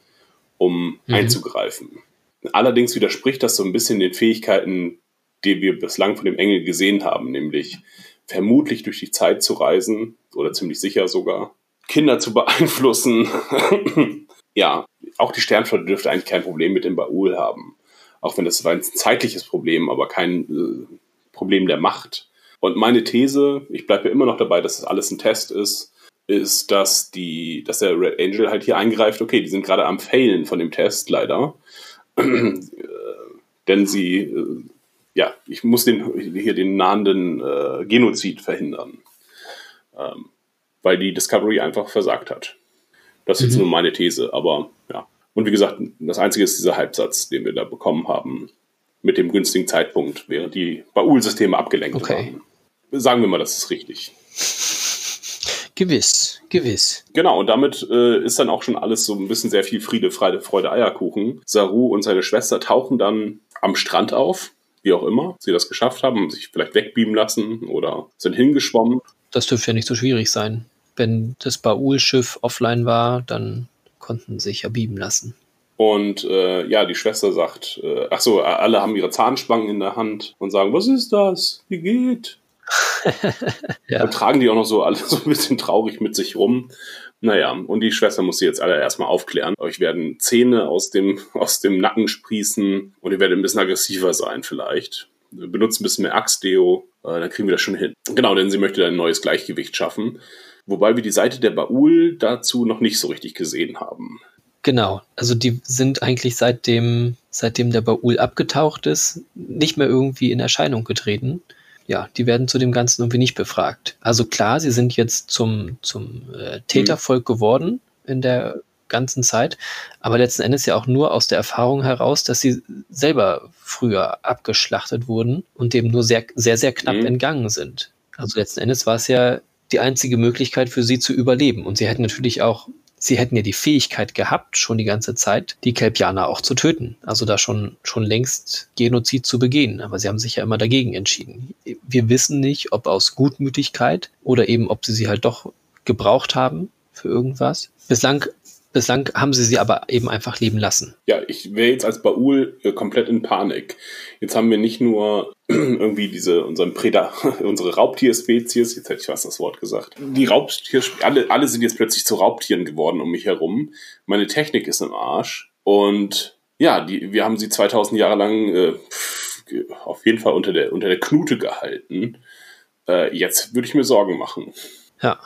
um mhm. einzugreifen. Allerdings widerspricht das so ein bisschen den Fähigkeiten, die wir bislang von dem Engel gesehen haben, nämlich vermutlich durch die Zeit zu reisen oder ziemlich sicher sogar, Kinder zu beeinflussen. *laughs* ja, auch die Sternflotte dürfte eigentlich kein Problem mit dem Baul haben. Auch wenn das war ein zeitliches Problem, aber kein äh, Problem der Macht. Und meine These, ich bleibe immer noch dabei, dass das alles ein Test ist, ist, dass die, dass der Red Angel halt hier eingreift, okay, die sind gerade am Failen von dem Test, leider. *clears throat* Denn sie, äh, ja, ich muss den, hier den nahenden äh, Genozid verhindern. Ähm, weil die Discovery einfach versagt hat. Das ist mhm. jetzt nur meine These, aber ja. Und wie gesagt, das Einzige ist dieser Halbsatz, den wir da bekommen haben, mit dem günstigen Zeitpunkt, während die Baul-Systeme abgelenkt okay. waren. Sagen wir mal, das ist richtig. Gewiss, gewiss. Genau, und damit äh, ist dann auch schon alles so ein bisschen sehr viel Friede, Freude, Freude, Eierkuchen. Saru und seine Schwester tauchen dann am Strand auf, wie auch immer sie das geschafft haben, sich vielleicht wegbeamen lassen oder sind hingeschwommen. Das dürfte ja nicht so schwierig sein. Wenn das Baul-Schiff offline war, dann konnten sie sich ja beamen lassen. Und äh, ja, die Schwester sagt, äh, ach so, alle haben ihre Zahnspangen in der Hand und sagen, was ist das? Wie geht? *laughs* ja. Dann tragen die auch noch so alle *laughs* so ein bisschen traurig mit sich rum. Naja, und die Schwester muss sie jetzt alle erstmal aufklären. Euch werden Zähne aus dem, *laughs* aus dem Nacken sprießen und ihr werdet ein bisschen aggressiver sein vielleicht. Benutzt ein bisschen mehr Axtdeo, äh, dann kriegen wir das schon hin. Genau, denn sie möchte ein neues Gleichgewicht schaffen. Wobei wir die Seite der Baul dazu noch nicht so richtig gesehen haben. Genau, also die sind eigentlich seitdem, seitdem der Baul abgetaucht ist, nicht mehr irgendwie in Erscheinung getreten. Ja, die werden zu dem Ganzen irgendwie nicht befragt. Also klar, sie sind jetzt zum, zum äh, Tätervolk geworden in der ganzen Zeit, aber letzten Endes ja auch nur aus der Erfahrung heraus, dass sie selber früher abgeschlachtet wurden und dem nur sehr, sehr, sehr knapp mhm. entgangen sind. Also letzten Endes war es ja die einzige Möglichkeit für sie zu überleben. Und sie hätten natürlich auch sie hätten ja die Fähigkeit gehabt, schon die ganze Zeit, die Kelpianer auch zu töten. Also da schon, schon längst Genozid zu begehen. Aber sie haben sich ja immer dagegen entschieden. Wir wissen nicht, ob aus Gutmütigkeit oder eben, ob sie sie halt doch gebraucht haben für irgendwas. Bislang Bislang haben sie sie aber eben einfach leben lassen. Ja, ich wäre jetzt als Baul äh, komplett in Panik. Jetzt haben wir nicht nur *clears throat* irgendwie diese, unseren Preda, *laughs* unsere Raubtierspezies, jetzt hätte ich fast das Wort gesagt. Die Raubtier, alle, alle sind jetzt plötzlich zu Raubtieren geworden um mich herum. Meine Technik ist im Arsch. Und ja, die, wir haben sie 2000 Jahre lang äh, auf jeden Fall unter der, unter der Knute gehalten. Äh, jetzt würde ich mir Sorgen machen. Ja.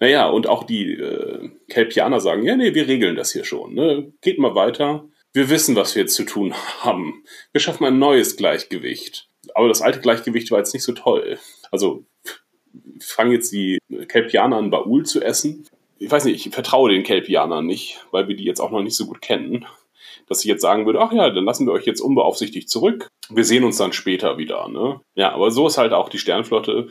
Naja, und auch die äh, Kelpianer sagen, ja, nee, wir regeln das hier schon. Ne? Geht mal weiter. Wir wissen, was wir jetzt zu tun *laughs* haben. Wir schaffen ein neues Gleichgewicht. Aber das alte Gleichgewicht war jetzt nicht so toll. Also fangen jetzt die Kelpianer an, Baul zu essen. Ich weiß nicht, ich vertraue den Kelpianern nicht, weil wir die jetzt auch noch nicht so gut kennen. Dass ich jetzt sagen würde, ach ja, dann lassen wir euch jetzt unbeaufsichtigt zurück. Wir sehen uns dann später wieder. Ne? Ja, aber so ist halt auch die Sternflotte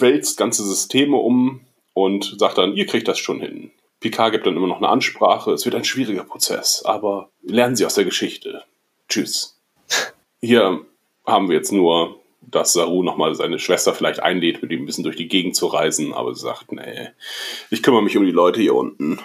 wälzt ganze Systeme um und sagt dann, ihr kriegt das schon hin. Picard gibt dann immer noch eine Ansprache. Es wird ein schwieriger Prozess, aber lernen Sie aus der Geschichte. Tschüss. *laughs* Hier haben wir jetzt nur, dass Saru nochmal seine Schwester vielleicht einlädt, mit ihm ein bisschen durch die Gegend zu reisen, aber sie sagt, nee, ich kümmere mich um die Leute hier unten.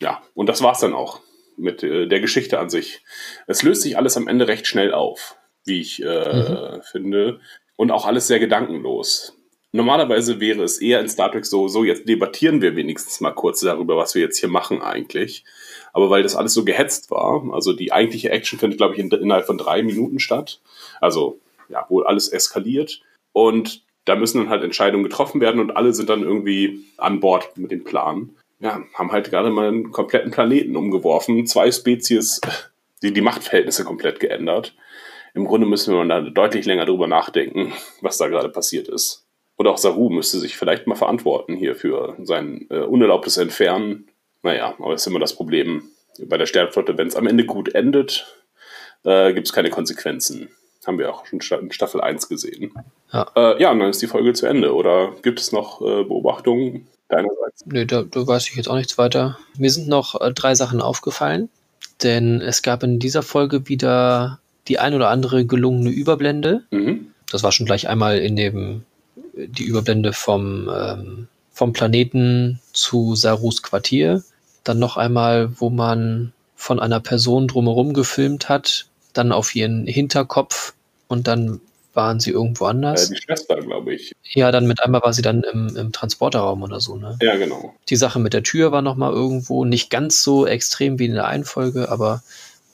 Ja, und das war's dann auch mit äh, der Geschichte an sich. Es löst sich alles am Ende recht schnell auf, wie ich äh, mhm. finde. Und auch alles sehr gedankenlos. Normalerweise wäre es eher in Star Trek so, so jetzt debattieren wir wenigstens mal kurz darüber, was wir jetzt hier machen eigentlich. Aber weil das alles so gehetzt war, also die eigentliche Action findet, glaube ich, in, innerhalb von drei Minuten statt. Also, ja, wo alles eskaliert. Und da müssen dann halt Entscheidungen getroffen werden und alle sind dann irgendwie an Bord mit dem Plan. Ja, haben halt gerade mal einen kompletten Planeten umgeworfen, zwei Spezies, die, die Machtverhältnisse komplett geändert. Im Grunde müssen wir da deutlich länger drüber nachdenken, was da gerade passiert ist. Und auch Saru müsste sich vielleicht mal verantworten hier für sein äh, unerlaubtes Entfernen. Naja, aber das ist immer das Problem bei der Sternflotte. Wenn es am Ende gut endet, äh, gibt es keine Konsequenzen. Haben wir auch schon in Staffel 1 gesehen. Ja. Äh, ja, und dann ist die Folge zu Ende. Oder gibt es noch äh, Beobachtungen deinerseits? Nö, da, da, weiß ich jetzt auch nichts weiter. Mir sind noch äh, drei Sachen aufgefallen. Denn es gab in dieser Folge wieder die ein oder andere gelungene Überblende. Mhm. Das war schon gleich einmal in dem die Überblende vom, ähm, vom Planeten zu Sarus Quartier. Dann noch einmal, wo man von einer Person drumherum gefilmt hat, dann auf ihren Hinterkopf und dann waren sie irgendwo anders. Äh, die Schwester, glaube ich. Ja, dann mit einmal war sie dann im, im Transporterraum oder so, ne? Ja, genau. Die Sache mit der Tür war nochmal irgendwo nicht ganz so extrem wie in der Einfolge, aber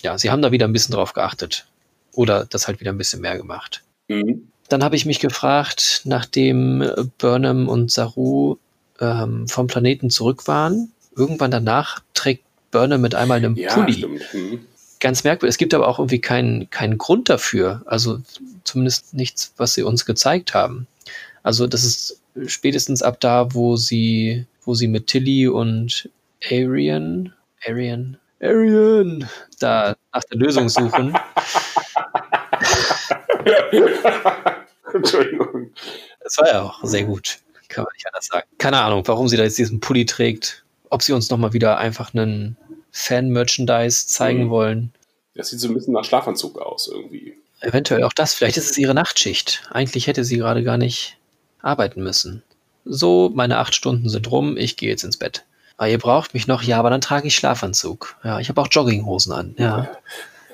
ja, sie haben da wieder ein bisschen drauf geachtet. Oder das halt wieder ein bisschen mehr gemacht. Mhm. Dann habe ich mich gefragt, nachdem Burnham und Saru ähm, vom Planeten zurück waren. Irgendwann danach trägt Burner mit einmal einem Ja, Pulli. Hm. Ganz merkwürdig. Es gibt aber auch irgendwie keinen, keinen Grund dafür. Also zumindest nichts, was sie uns gezeigt haben. Also das ist spätestens ab da, wo sie, wo sie mit Tilly und Arian, Arian, Arian, da nach der Lösung suchen. *laughs* *laughs* Entschuldigung. Das war ja auch sehr gut. Kann man nicht anders sagen. Keine Ahnung, warum sie da jetzt diesen Pulli trägt. Ob sie uns nochmal wieder einfach einen Fan-Merchandise zeigen Mhm. wollen. Das sieht so ein bisschen nach Schlafanzug aus irgendwie. Eventuell auch das. Vielleicht ist es ihre Nachtschicht. Eigentlich hätte sie gerade gar nicht arbeiten müssen. So, meine acht Stunden sind rum. Ich gehe jetzt ins Bett. Ah, ihr braucht mich noch? Ja, aber dann trage ich Schlafanzug. Ja, ich habe auch Jogginghosen an. Ja.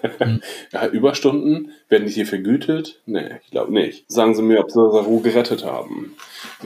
*laughs* Ja, Überstunden werden die hier vergütet? Nee, ich glaube nicht. Sagen Sie mir, ob Sie Saru gerettet haben. *laughs*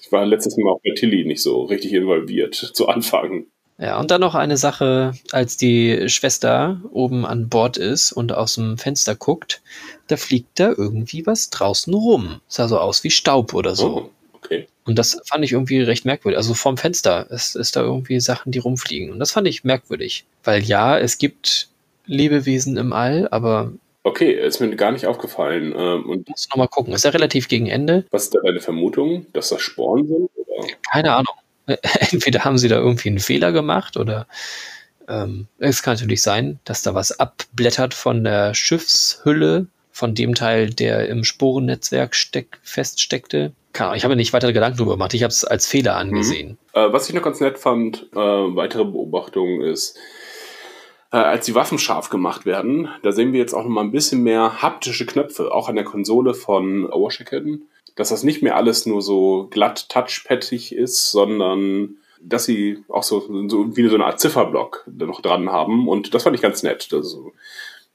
Ich war letztes Mal auch bei Tilly nicht so richtig involviert zu Anfang. Ja, und dann noch eine Sache, als die Schwester oben an Bord ist und aus dem Fenster guckt, da fliegt da irgendwie was draußen rum. Sah so aus wie Staub oder so. Oh, okay. Und das fand ich irgendwie recht merkwürdig. Also vorm Fenster ist, ist da irgendwie Sachen, die rumfliegen. Und das fand ich merkwürdig. Weil ja, es gibt Lebewesen im All, aber Okay, ist mir gar nicht aufgefallen. Ähm, Und muss noch mal gucken. Ist ja relativ gegen Ende. was ist da deine Vermutung, dass das Sporen sind? Oder? Keine Ahnung. *laughs* Entweder haben sie da irgendwie einen Fehler gemacht oder ähm, es kann natürlich sein, dass da was abblättert von der Schiffshülle, von dem Teil, der im Sporennetzwerk steck, feststeckte. Keine Ahnung, ich habe mir nicht weitere Gedanken darüber gemacht. Ich habe es als Fehler angesehen. Äh, was ich noch ganz nett fand, äh, weitere Beobachtung ist, äh, als die Waffen scharf gemacht werden, da sehen wir jetzt auch noch mal ein bisschen mehr haptische Knöpfe, auch an der Konsole von Washington, dass das nicht mehr alles nur so glatt touchpadig ist, sondern dass sie auch so, so wie so eine Art Zifferblock noch dran haben und das fand ich ganz nett. Also,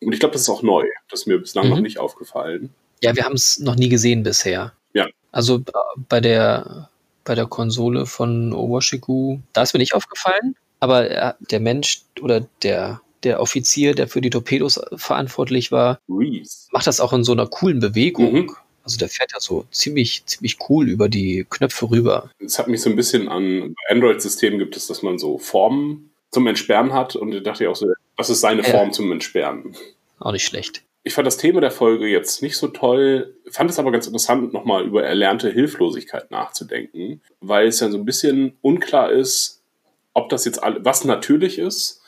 und ich glaube, das ist auch neu. Das ist mir bislang Mhm. noch nicht aufgefallen. Ja, wir haben es noch nie gesehen bisher. Ja. Also äh, bei der, bei der Konsole von Owashiku, da ist mir nicht aufgefallen, aber äh, der Mensch oder der, der Offizier, der für die Torpedos verantwortlich war, Reese. macht das auch in so einer coolen Bewegung. Mhm. Also der fährt ja so ziemlich, ziemlich cool über die Knöpfe rüber. es hat mich so ein bisschen an Android-Systemen gibt es, dass man so Formen zum Entsperren hat und da dachte ich auch so, das ist seine. Form zum Entsperren. Auch nicht schlecht. Ich fand das Thema der Folge jetzt nicht so toll, fand es aber ganz interessant, nochmal über erlernte Hilflosigkeit nachzudenken, weil es ja so ein bisschen unklar ist, ob das jetzt all, was natürlich ist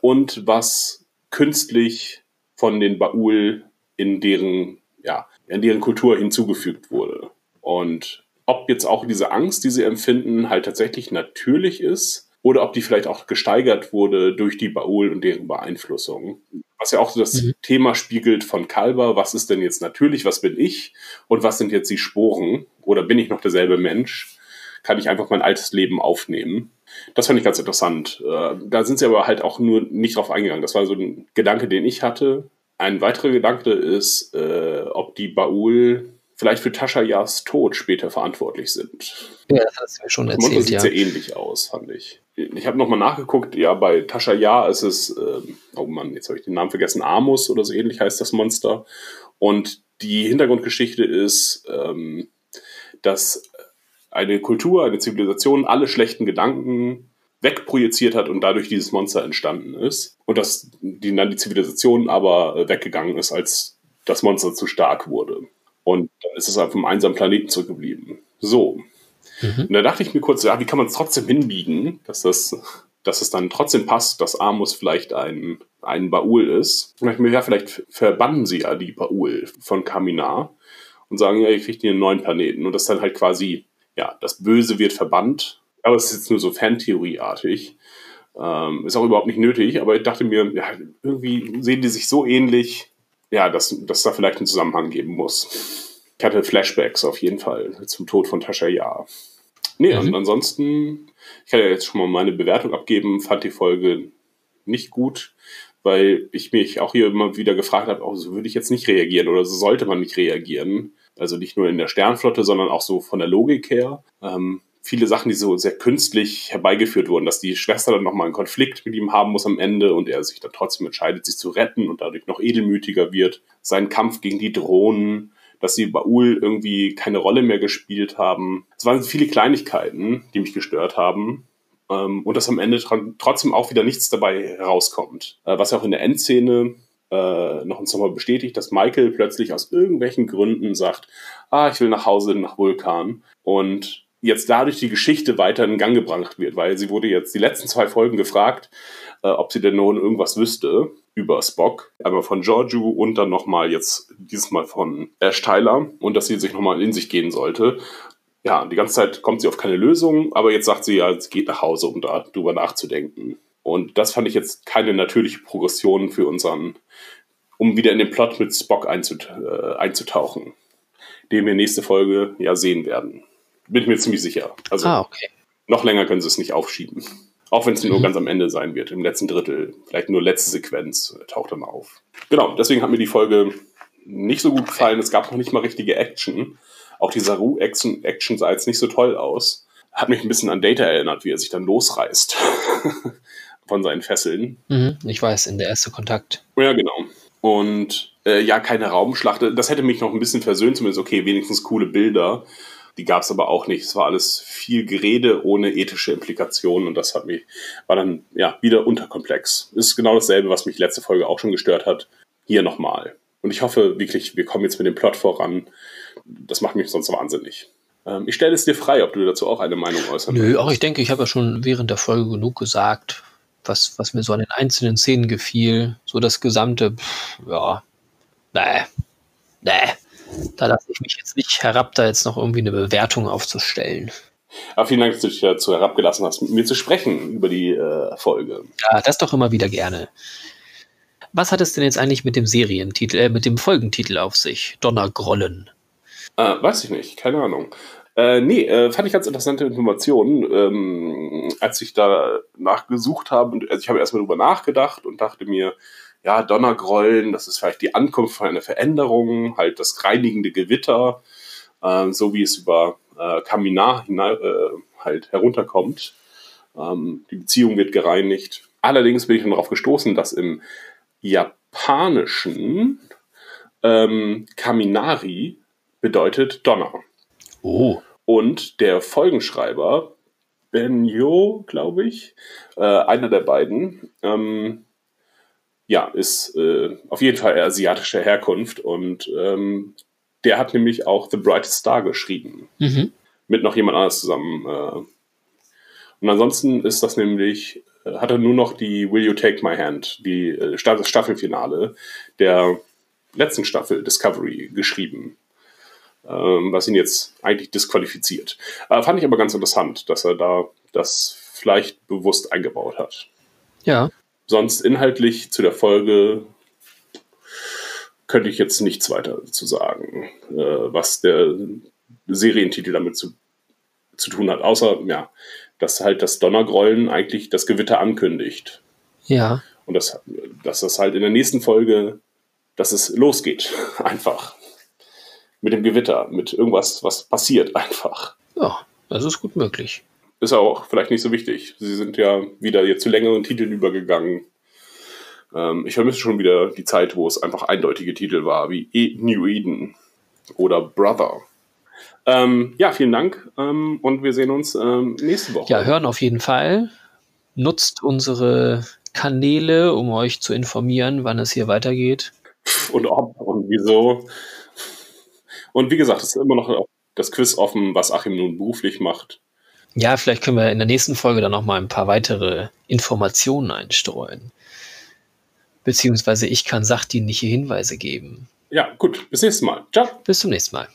und was künstlich von den Baul in deren, ja, in deren Kultur hinzugefügt wurde. Und ob jetzt auch diese Angst, die sie empfinden, halt tatsächlich natürlich ist oder ob die vielleicht auch gesteigert wurde durch die Baul und deren Beeinflussung. Was ja auch so das Mhm. Thema spiegelt von Kalber, was ist denn jetzt natürlich, was bin ich und was sind jetzt die Sporen oder bin ich noch derselbe Mensch? Kann ich einfach mein altes Leben aufnehmen? Das fand ich ganz interessant. Äh, Da sind sie aber halt auch nur nicht drauf eingegangen. Das war so ein Gedanke, den ich hatte. Ein weiterer Gedanke ist, äh, ob die Baul vielleicht für Tascha Yas Tod später verantwortlich sind. Ja, das hast du mir schon Das erzählt, sieht ja. sehr ähnlich aus, fand ich. Ich habe nochmal nachgeguckt, ja, bei Tascha Ja ist es, ähm, oh Mann, jetzt habe ich den Namen vergessen, Amos oder so ähnlich heißt das Monster. Und die Hintergrundgeschichte ist, ähm, dass eine Kultur, eine Zivilisation alle schlechten Gedanken wegprojiziert hat und dadurch dieses Monster entstanden ist. Und dass die, dann die Zivilisation aber äh, weggegangen ist, als das Monster zu stark wurde. Und dann ist es auf einem einsamen Planeten zurückgeblieben. So, Mhm. und da dachte ich mir kurz, ja, wie kann man es trotzdem hinbiegen, dass das, dass es dann trotzdem passt, dass Amos vielleicht ein, ein Baul ist. Und ich mir, ja, vielleicht verbannen sie ja die Baul von Kaminar und sagen, ja, ihr kriegt hier einen neuen Planeten. Und das dann halt quasi, ja, das Böse wird verbannt. Aber es ist jetzt nur so Fantheorieartig. Ähm, ist auch überhaupt nicht nötig, aber ich dachte mir, ja, irgendwie sehen die sich so ähnlich, ja, dass, dass es da vielleicht einen Zusammenhang geben muss. Ich hatte Flashbacks auf jeden Fall zum Tod von Tascha Ja. Nee, Mhm. und ansonsten, ich kann ja jetzt schon mal meine Bewertung abgeben, fand die Folge nicht gut, weil ich mich auch hier immer wieder gefragt habe, oh, so würde ich jetzt nicht reagieren oder so sollte man nicht reagieren. Also nicht nur in der Sternflotte, sondern auch so von der Logik her. Ähm, viele Sachen, die so sehr künstlich herbeigeführt wurden, dass die Schwester dann nochmal einen Konflikt mit ihm haben muss am Ende und er sich dann trotzdem entscheidet, sich zu retten und dadurch noch edelmütiger wird. Sein Kampf gegen die Drohnen, dass die Baul irgendwie keine Rolle mehr gespielt haben. Es waren viele Kleinigkeiten, die mich gestört haben. Ähm, und dass am Ende trotzdem auch wieder nichts dabei herauskommt. Äh, was auch in der Endszene äh, noch uns nochmal bestätigt, dass Michael plötzlich aus irgendwelchen Gründen sagt, ah, ich will nach Hause nach Vulkan. Und jetzt dadurch die Geschichte weiter in Gang gebracht wird, weil sie wurde jetzt die letzten zwei Folgen gefragt, äh, ob sie denn nun irgendwas wüsste über Spock. Einmal von Giorgio und dann nochmal jetzt dieses Mal von Ash Tyler und dass sie sich nochmal in sich gehen sollte. Ja, die ganze Zeit kommt sie auf keine Lösung, aber jetzt sagt sie ja, sie geht nach Hause, um da drüber nachzudenken. Und das fand ich jetzt keine natürliche Progression für unseren, um wieder in den Plot mit Spock äh, einzutauchen, den wir nächste Folge ja sehen werden. Bin ich mir ziemlich sicher. Also ah, okay. noch länger können sie es nicht aufschieben. Auch wenn es nur mhm. ganz am Ende sein wird, im letzten Drittel. Vielleicht nur letzte Sequenz äh, taucht dann auf. Genau, deswegen hat mir die Folge nicht so gut gefallen. Es gab noch nicht mal richtige Action. Auch die Saru-Action Action sah jetzt nicht so toll aus. Hat mich ein bisschen an Data erinnert, wie er sich dann losreißt. *laughs* von seinen Fesseln. Mhm, ich weiß, in der erste Kontakt. Ja, genau. Und äh, ja, keine Raumschlacht. Das hätte mich noch ein bisschen versöhnt, zumindest okay, wenigstens coole Bilder. Die gab es aber auch nicht. Es war alles viel Gerede ohne ethische Implikationen und das hat mich, war dann ja wieder unterkomplex. Ist genau dasselbe, was mich letzte Folge auch schon gestört hat. Hier nochmal. Und ich hoffe wirklich, wir kommen jetzt mit dem Plot voran. Das macht mich sonst wahnsinnig. Ähm, ich stelle es dir frei, ob du dazu auch eine Meinung äußern Nö, auch ich denke, ich habe ja schon während der Folge genug gesagt, was, was mir so an den einzelnen Szenen gefiel. So das gesamte, pff, ja, nee, nee. Da lasse ich mich jetzt nicht herab, da jetzt noch irgendwie eine Bewertung aufzustellen. Aber vielen Dank, dass du dich dazu herabgelassen hast, mit mir zu sprechen über die äh, Folge. Ja, das doch immer wieder gerne. Was hat es denn jetzt eigentlich mit dem Serientitel, äh, mit dem Folgentitel auf sich? Donnergrollen. Äh, weiß ich nicht, keine Ahnung. Äh, nee, äh, fand ich ganz interessante Informationen. Ähm, als ich da nachgesucht habe, also ich habe erstmal drüber nachgedacht und dachte mir, ja, Donnergrollen, das ist vielleicht die Ankunft von einer Veränderung, halt das reinigende Gewitter, äh, so wie es über äh, Kaminar hinein, äh, halt herunterkommt. Ähm, die Beziehung wird gereinigt. Allerdings bin ich dann darauf gestoßen, dass im Japanischen ähm, Kaminari bedeutet Donner. Oh. Und der Folgenschreiber, Benjo, glaube ich, äh, einer der beiden, ähm, ja, ist äh, auf jeden Fall asiatischer Herkunft und ähm, der hat nämlich auch The Brightest Star geschrieben. Mhm. Mit noch jemand anders zusammen. Äh. Und ansonsten ist das nämlich, äh, hat er nur noch die Will You Take My Hand, die äh, Staffelfinale der letzten Staffel Discovery geschrieben was ihn jetzt eigentlich disqualifiziert. Äh, fand ich aber ganz interessant, dass er da das vielleicht bewusst eingebaut hat. Ja. Sonst inhaltlich zu der Folge könnte ich jetzt nichts weiter zu sagen, äh, was der Serientitel damit zu, zu tun hat, außer ja, dass halt das Donnergrollen eigentlich das Gewitter ankündigt. Ja. Und das, dass das halt in der nächsten Folge, dass es losgeht, *laughs* einfach mit dem Gewitter, mit irgendwas, was passiert *laughs* einfach. Ja, das ist gut möglich. Ist auch vielleicht nicht so wichtig. Sie sind ja wieder jetzt zu längeren Titeln übergegangen. Ähm, ich vermisse schon wieder die Zeit, wo es einfach eindeutige Titel war, wie e New Eden oder Brother. Ähm, ja, vielen Dank ähm, und wir sehen uns ähm, nächste Woche. Ja, hören auf jeden Fall. Nutzt unsere Kanäle, um euch zu informieren, wann es hier weitergeht. Und ob und wieso. Und wie gesagt, es ist immer noch das Quiz offen, was Achim nun beruflich macht. Ja, vielleicht können wir in der nächsten Folge dann noch mal ein paar weitere Informationen einstreuen. Beziehungsweise ich kann sachdienliche Hinweise geben. Ja, gut. Bis nächstes Mal. Ciao. Bis zum nächsten Mal.